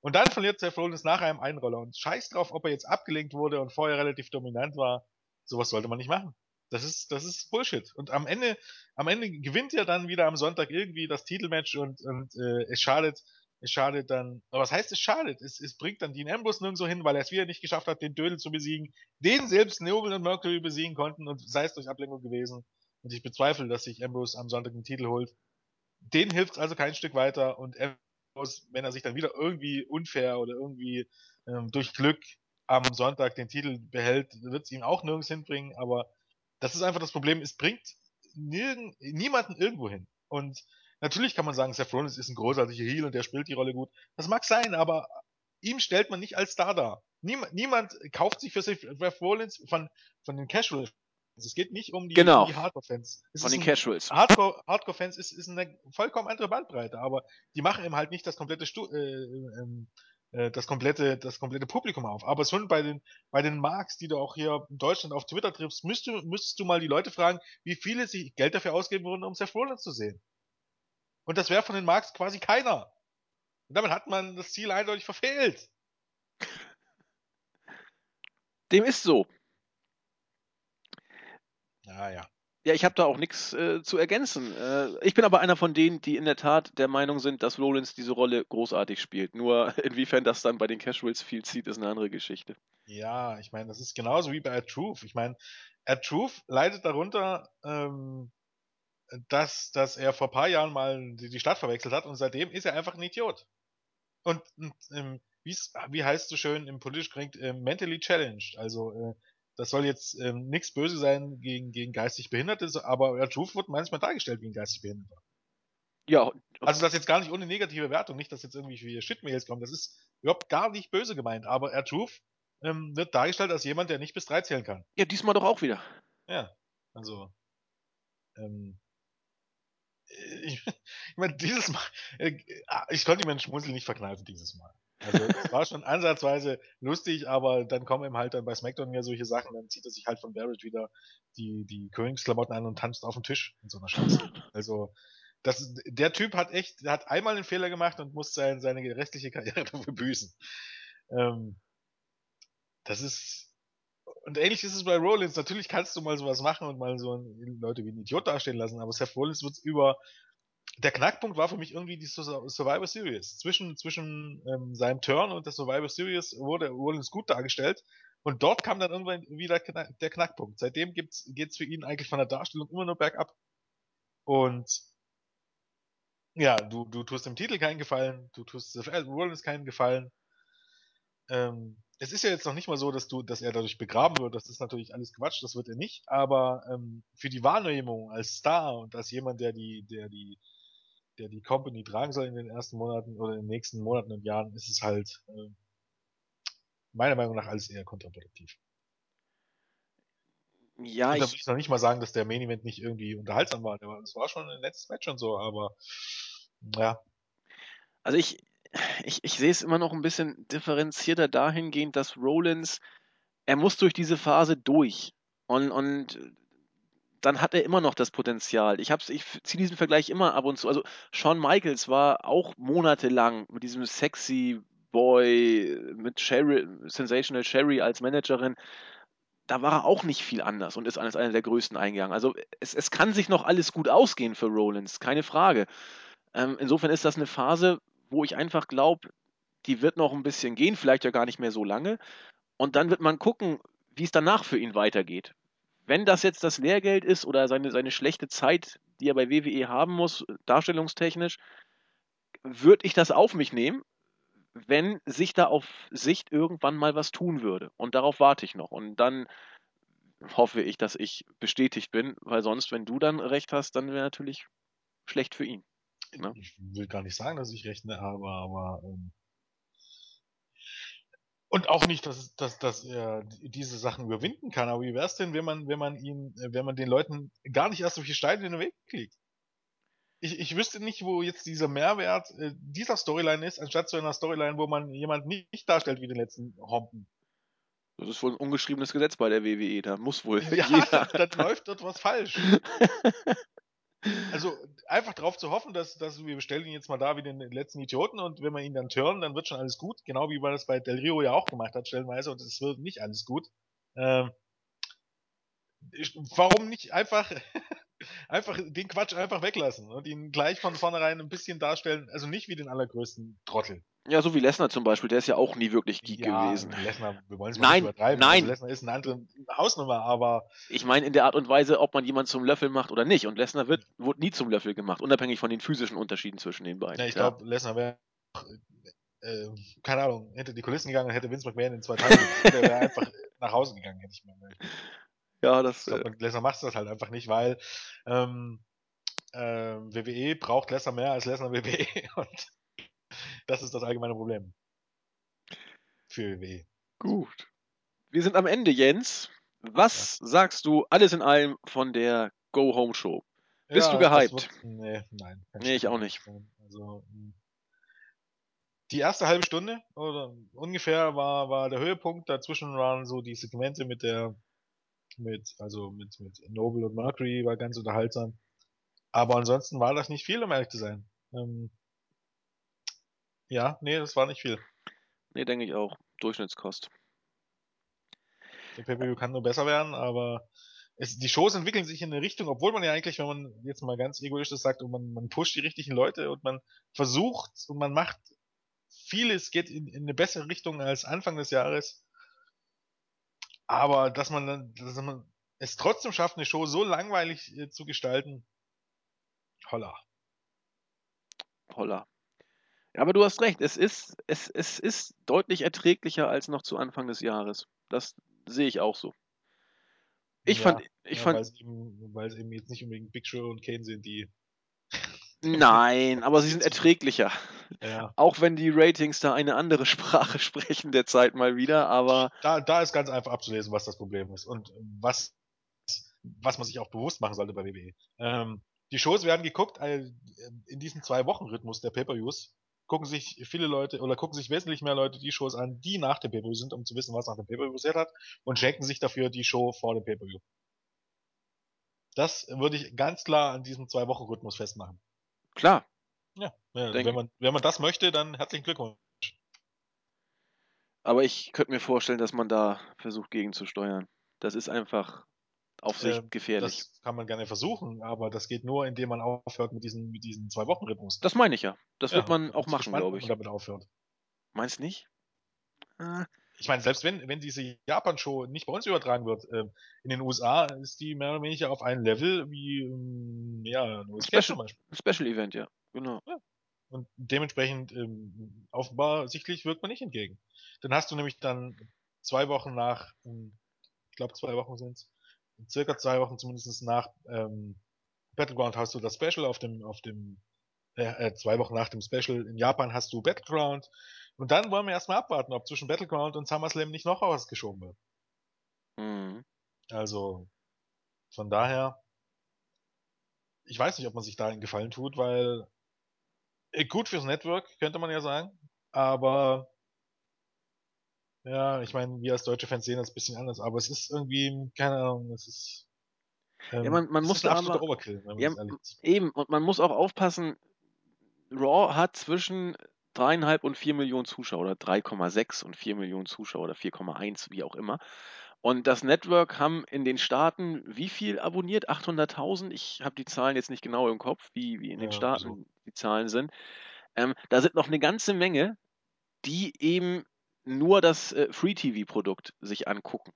Und dann verliert Seth Rollins nach einem Einroller. Und scheiß drauf, ob er jetzt abgelenkt wurde und vorher relativ dominant war. Sowas sollte man nicht machen. Das ist, das ist Bullshit. Und am Ende, am Ende gewinnt er dann wieder am Sonntag irgendwie das Titelmatch und, und äh, es schadet, es schadet dann. Aber was heißt es schadet? Es, es bringt dann Dean Ambrose nirgendwo hin, weil er es wieder nicht geschafft hat, den Dödel zu besiegen, den selbst Noble und Mercury besiegen konnten und sei es durch Ablenkung gewesen. Und ich bezweifle, dass sich Ambrose am Sonntag den Titel holt. Den hilft also kein Stück weiter und aus, wenn er sich dann wieder irgendwie unfair oder irgendwie ähm, durch Glück am Sonntag den Titel behält, wird es ihm auch nirgends hinbringen, aber das ist einfach das Problem, es bringt nirgend, niemanden irgendwo hin. Und natürlich kann man sagen, Seth Rollins ist ein großartiger Heel und der spielt die Rolle gut. Das mag sein, aber ihm stellt man nicht als Star dar. Niemand, niemand kauft sich für Seth Rollins von, von den Casual es geht nicht um die, genau. die Hardcore-Fans. Von den Casuals. Hardcore-Fans Hardcore ist, ist eine vollkommen andere Bandbreite, aber die machen eben halt nicht das komplette Stu äh, ähm, äh, das komplette, das komplette Publikum auf. Aber schon bei den, bei den Marks, die du auch hier in Deutschland auf Twitter triffst, müsst du, müsstest du mal die Leute fragen, wie viele sich Geld dafür ausgeben würden, um Seth Rollins zu sehen. Und das wäre von den Marks quasi keiner. Und damit hat man das Ziel eindeutig verfehlt. Dem ist so. Ja, ja. Ja, ich habe da auch nichts äh, zu ergänzen. Äh, ich bin aber einer von denen, die in der Tat der Meinung sind, dass Rollins diese Rolle großartig spielt. Nur inwiefern das dann bei den Casuals viel zieht, ist eine andere Geschichte. Ja, ich meine, das ist genauso wie bei Ed Truth. Ich meine, Ed Truth leidet darunter, ähm, dass, dass er vor ein paar Jahren mal die, die Stadt verwechselt hat und seitdem ist er einfach ein Idiot. Und, und ähm, wie heißt es so schön im politisch korrekt, äh, mentally challenged. Also äh, das soll jetzt ähm, nichts böse sein gegen, gegen geistig Behinderte, aber Truth wird manchmal dargestellt wie ein geistig Behinderter. Ja. Also das jetzt gar nicht ohne negative Wertung, nicht, dass jetzt irgendwie wie Shitmails kommen, das ist überhaupt gar nicht böse gemeint, aber er Truth ähm, wird dargestellt als jemand, der nicht bis drei zählen kann. Ja, diesmal doch auch wieder. Ja, also. Ähm, ich, ich meine, dieses Mal, äh, ich konnte mir den Schmunzel nicht verkneifen dieses Mal. Also es war schon ansatzweise lustig, aber dann kommen ihm halt dann bei SmackDown ja solche Sachen, dann zieht er sich halt von Barrett wieder die, die Königsklamotten an und tanzt auf dem Tisch in so einer Scheiße. Also das, der Typ hat echt, der hat einmal einen Fehler gemacht und muss sein, seine restliche Karriere dafür büßen. Ähm, das ist, und ähnlich ist es bei Rollins. Natürlich kannst du mal sowas machen und mal so Leute wie ein Idiot dastehen lassen, aber Seth Rollins wird über der Knackpunkt war für mich irgendwie die Survivor Series. Zwischen, zwischen ähm, seinem Turn und der Survivor Series wurde Rollins gut dargestellt. Und dort kam dann irgendwann wieder der Knackpunkt. Seitdem geht es für ihn eigentlich von der Darstellung immer nur bergab. Und ja, du, du tust dem Titel keinen Gefallen, du tust Rollins keinen Gefallen. Ähm, es ist ja jetzt noch nicht mal so, dass du, dass er dadurch begraben wird. Das ist natürlich alles Quatsch, das wird er nicht. Aber ähm, für die Wahrnehmung als Star und als jemand, der die, der die der die Company tragen soll in den ersten Monaten oder in den nächsten Monaten und Jahren, ist es halt äh, meiner Meinung nach alles eher kontraproduktiv. Ja, da ich, will ich noch nicht mal sagen, dass der Main Event nicht irgendwie unterhaltsam war. Es war schon ein letztes Match und so, aber ja. Also ich, ich, ich sehe es immer noch ein bisschen differenzierter dahingehend, dass Rollins, er muss durch diese Phase durch. Und, und dann hat er immer noch das Potenzial. Ich, ich ziehe diesen Vergleich immer ab und zu. Also Shawn Michaels war auch monatelang mit diesem sexy Boy, mit Sherry, Sensational Sherry als Managerin. Da war er auch nicht viel anders und ist als einer der größten eingegangen. Also es, es kann sich noch alles gut ausgehen für Rollins, keine Frage. Ähm, insofern ist das eine Phase, wo ich einfach glaube, die wird noch ein bisschen gehen, vielleicht ja gar nicht mehr so lange. Und dann wird man gucken, wie es danach für ihn weitergeht wenn das jetzt das Lehrgeld ist oder seine, seine schlechte Zeit, die er bei WWE haben muss, darstellungstechnisch, würde ich das auf mich nehmen, wenn sich da auf Sicht irgendwann mal was tun würde. Und darauf warte ich noch. Und dann hoffe ich, dass ich bestätigt bin, weil sonst, wenn du dann recht hast, dann wäre natürlich schlecht für ihn. Ne? Ich will gar nicht sagen, dass ich recht habe, aber ähm, und auch nicht, dass, dass, dass er diese Sachen überwinden kann. Aber wie wäre es denn, wenn man, wenn man ihn, wenn man den Leuten gar nicht erst solche Steine in den Weg legt? Ich, ich wüsste nicht, wo jetzt dieser Mehrwert äh, dieser Storyline ist, anstatt zu einer Storyline, wo man jemanden nicht, nicht darstellt wie den letzten Hompen. Das ist wohl ein ungeschriebenes Gesetz bei der WWE, da muss wohl ja, jeder... dann, dann läuft dort was falsch. Also einfach darauf zu hoffen, dass, dass wir bestellen ihn jetzt mal da wie den letzten Idioten und wenn wir ihn dann turnen, dann wird schon alles gut. Genau wie man das bei Del Rio ja auch gemacht hat, stellenweise, und es wird nicht alles gut. Ähm, ich, warum nicht einfach, einfach den Quatsch einfach weglassen und ihn gleich von vornherein ein bisschen darstellen, also nicht wie den allergrößten Trottel. Ja, so wie Lesnar zum Beispiel, der ist ja auch nie wirklich Geek ja, gewesen. Lesnar, wir wollen es mal nein, nicht übertreiben. Nein, also Lesnar ist eine andere Hausnummer, aber. Ich meine in der Art und Weise, ob man jemanden zum Löffel macht oder nicht. Und Lesnar wird, wurde nie zum Löffel gemacht, unabhängig von den physischen Unterschieden zwischen den beiden. Ja, ich glaube, Lesnar wäre, äh, keine Ahnung, hinter die Kulissen gegangen und hätte Vince McMahon in zwei Tagen, der wäre einfach nach Hause gegangen, hätte ich mal. Ja, das. Ich äh, Lesnar macht das halt einfach nicht, weil ähm, äh, WWE braucht Lesnar mehr als Lesnar WWE und das ist das allgemeine Problem für WWE. Gut. Wir sind am Ende, Jens. Was ja. sagst du alles in allem von der Go Home Show? Bist ja, du gehypt? Wird, nee, nein. Nee, ich auch nicht. Also, hm. die erste halbe Stunde oder ungefähr war, war der Höhepunkt. Dazwischen waren so die Segmente mit der, mit, also mit, mit Noble und Mercury war ganz unterhaltsam. Aber ansonsten war das nicht viel, um ehrlich zu sein. Ähm, ja, nee, das war nicht viel. Nee, denke ich auch. Durchschnittskost. Der pay kann nur besser werden, aber es, die Shows entwickeln sich in eine Richtung, obwohl man ja eigentlich, wenn man jetzt mal ganz egoistisch sagt, und man, man pusht die richtigen Leute und man versucht und man macht vieles geht in, in eine bessere Richtung als Anfang des Jahres. Aber dass man dann, dass man es trotzdem schafft, eine Show so langweilig äh, zu gestalten, holla. Holla. Aber du hast recht, es ist, es, es ist deutlich erträglicher als noch zu Anfang des Jahres. Das sehe ich auch so. Ich ja, fand, ich ja, fand. Weil es eben, eben, jetzt nicht unbedingt Big Show und Kane sind, die. Nein, aber sie sind erträglicher. Ja. Auch wenn die Ratings da eine andere Sprache sprechen derzeit mal wieder, aber Da, da ist ganz einfach abzulesen, was das Problem ist und was, was man sich auch bewusst machen sollte bei WWE. Ähm, die Shows werden geguckt äh, in diesem Zwei-Wochen-Rhythmus der Pay-Per-Views. Gucken sich viele Leute oder gucken sich wesentlich mehr Leute die Shows an, die nach dem Pay-Per-View sind, um zu wissen, was nach dem Pay-Per-View passiert hat und schenken sich dafür die Show vor dem Pay-Per-View. Das würde ich ganz klar an diesem Zwei-Wochen-Rhythmus festmachen. klar, Ja, ja wenn man, wenn man das möchte, dann herzlichen Glückwunsch. aber ich könnte mir vorstellen, dass man da versucht gegenzusteuern. Das ist einfach auf sich Ähm, gefährlich. Das kann man gerne versuchen, aber das geht nur, indem man aufhört mit diesem, mit diesem Zwei-Wochen-Rhythmus. Das meine ich ja. Das wird Ja, man bin auch machen, glaube ich. man damit aufhört. Meinst nicht? Äh, Ich meine, selbst wenn, wenn diese Japan-Show nicht bei uns übertragen wird, ähm, in den USA ist die mehr oder weniger auf einem Level wie, ähm, ja, ein Special. zum Beispiel. ein Special Event, ja. Genau. Und dementsprechend, ähm, offenbar, sichtlich wirkt man nicht entgegen. Dann hast du nämlich dann zwei Wochen nach, ähm, ich glaube zwei Wochen sind's, circa zwei Wochen zumindest nach ähm, Battleground hast du das Special auf dem, auf dem, äh, äh, zwei Wochen nach dem Special in Japan hast du Battleground. Und dann wollen wir erstmal abwarten, ob zwischen Battleground und SummerSlam nicht noch was geschoben wird. Mhm. Also, von daher, ich weiß nicht, ob man sich da einen Gefallen tut, weil gut fürs Network, könnte man ja sagen, aber ja, ich meine, wir als deutsche Fans sehen das ein bisschen anders, aber es ist irgendwie, keine Ahnung, es ist ähm, Ja, man- man muss da aber- Overkill, Ja. Eben, und man muss auch aufpassen, Raw hat zwischen dreieinhalb und vier Millionen Zuschauer oder 3,6 und 4 Millionen Zuschauer oder 4,1, wie auch immer. Und das Network haben in den Staaten wie viel abonniert? 800.000? Ich habe die Zahlen jetzt nicht genau im Kopf, wie, wie in den Ja, Staaten so. die Zahlen sind. Ähm, da sind noch eine ganze Menge, die eben nur das äh, Free-TV-Produkt sich angucken.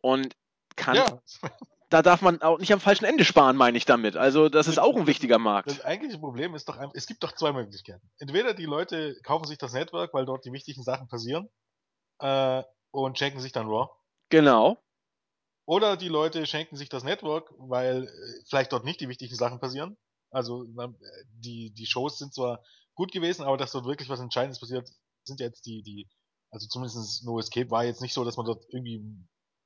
Und kann, Ja, da darf man auch nicht am falschen Ende sparen, meine ich damit. Also das ist auch ein wichtiger Markt. das eigentliche Problem ist doch es gibt doch zwei Möglichkeiten. Entweder die Leute kaufen sich das Network, weil dort die wichtigen Sachen passieren, äh, und schenken sich dann Raw. Genau. Oder die Leute schenken sich das Network, weil äh, vielleicht dort nicht die wichtigen Sachen passieren. Also äh, die, die Shows sind zwar gut gewesen, aber dass dort wirklich was Entscheidendes passiert, sind jetzt die, die, also zumindest No Escape war jetzt nicht so, dass man dort irgendwie,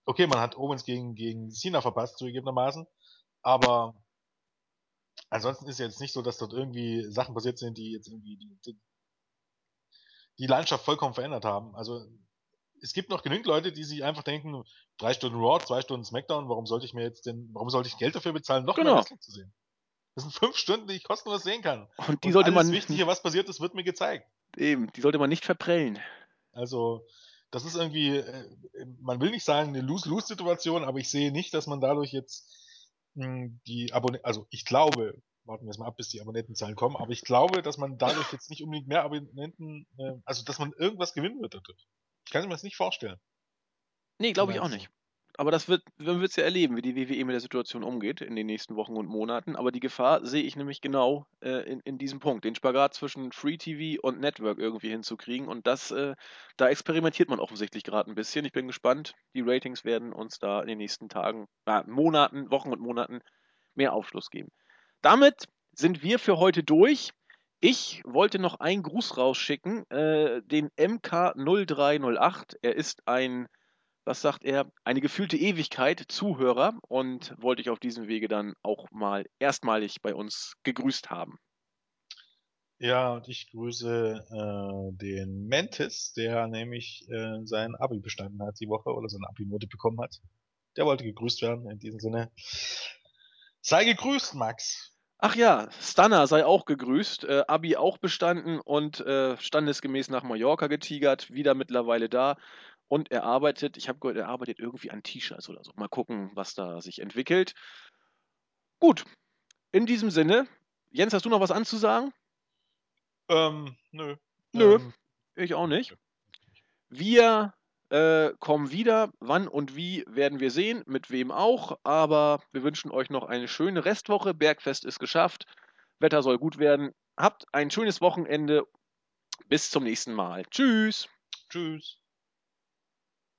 okay, man hat Owens gegen, gegen Cena verpasst, zugegebenermaßen, aber ansonsten ist jetzt nicht so, dass dort irgendwie Sachen passiert sind, die jetzt irgendwie die, die, die Landschaft vollkommen verändert haben. Also es gibt noch genügend Leute, die sich einfach denken, drei Stunden Raw, zwei Stunden Smackdown, warum sollte ich mir jetzt denn, warum sollte ich Geld dafür bezahlen, noch Genau. mehr Wrestling zu sehen? Das sind fünf Stunden, die ich kostenlos sehen kann. Und die Und sollte alles man Wichtige, was passiert ist, wird mir gezeigt. eben, die sollte man nicht verprellen. Also, das ist irgendwie, äh, man will nicht sagen eine Lose-Lose-Situation, aber ich sehe nicht, dass man dadurch jetzt mh, die Abonnenten, also ich glaube, warten wir jetzt mal ab, bis die Abonnentenzahlen kommen, aber ich glaube, dass man dadurch jetzt nicht unbedingt mehr Abonnenten, äh, also dass man irgendwas gewinnen wird dadurch. Ich kann mir das nicht vorstellen. Nee, glaube ich auch nicht. Aber das wird, man wird es ja erleben, wie die WWE mit der Situation umgeht in den nächsten Wochen und Monaten. Aber die Gefahr sehe ich nämlich genau äh, in, in diesem Punkt, den Spagat zwischen Free TV und Network irgendwie hinzukriegen. Und das, äh, da experimentiert man offensichtlich gerade ein bisschen. Ich bin gespannt. Die Ratings werden uns da in den nächsten Tagen, äh, Monaten, Wochen und Monaten mehr Aufschluss geben. Damit sind wir für heute durch. Ich wollte noch einen Gruß rausschicken, äh, den MK0308. Er ist ein was sagt er, eine gefühlte Ewigkeit Zuhörer und wollte ich auf diesem Wege dann auch mal erstmalig bei uns gegrüßt haben. Ja, und ich grüße äh, den Mentis, der nämlich äh, sein Abi bestanden hat die Woche oder seine Abi-Note bekommen hat. Der wollte gegrüßt werden. In diesem Sinne. Sei gegrüßt, Max. Ach ja, Stunner sei auch gegrüßt, äh, Abi auch bestanden und äh, standesgemäß nach Mallorca getigert, wieder mittlerweile da. Und er arbeitet, ich habe gehört, er arbeitet irgendwie an T-Shirts oder so. Mal gucken, was da sich entwickelt. Gut, in diesem Sinne, Jens, hast du noch was anzusagen? Ähm, nö. Nö. Ähm, Ich auch nicht. Wir äh, kommen wieder. Wann und wie werden wir sehen, mit wem auch. Aber wir wünschen euch noch eine schöne Restwoche. Bergfest ist geschafft. Wetter soll gut werden. Habt ein schönes Wochenende. Bis zum nächsten Mal. Tschüss. tschüss.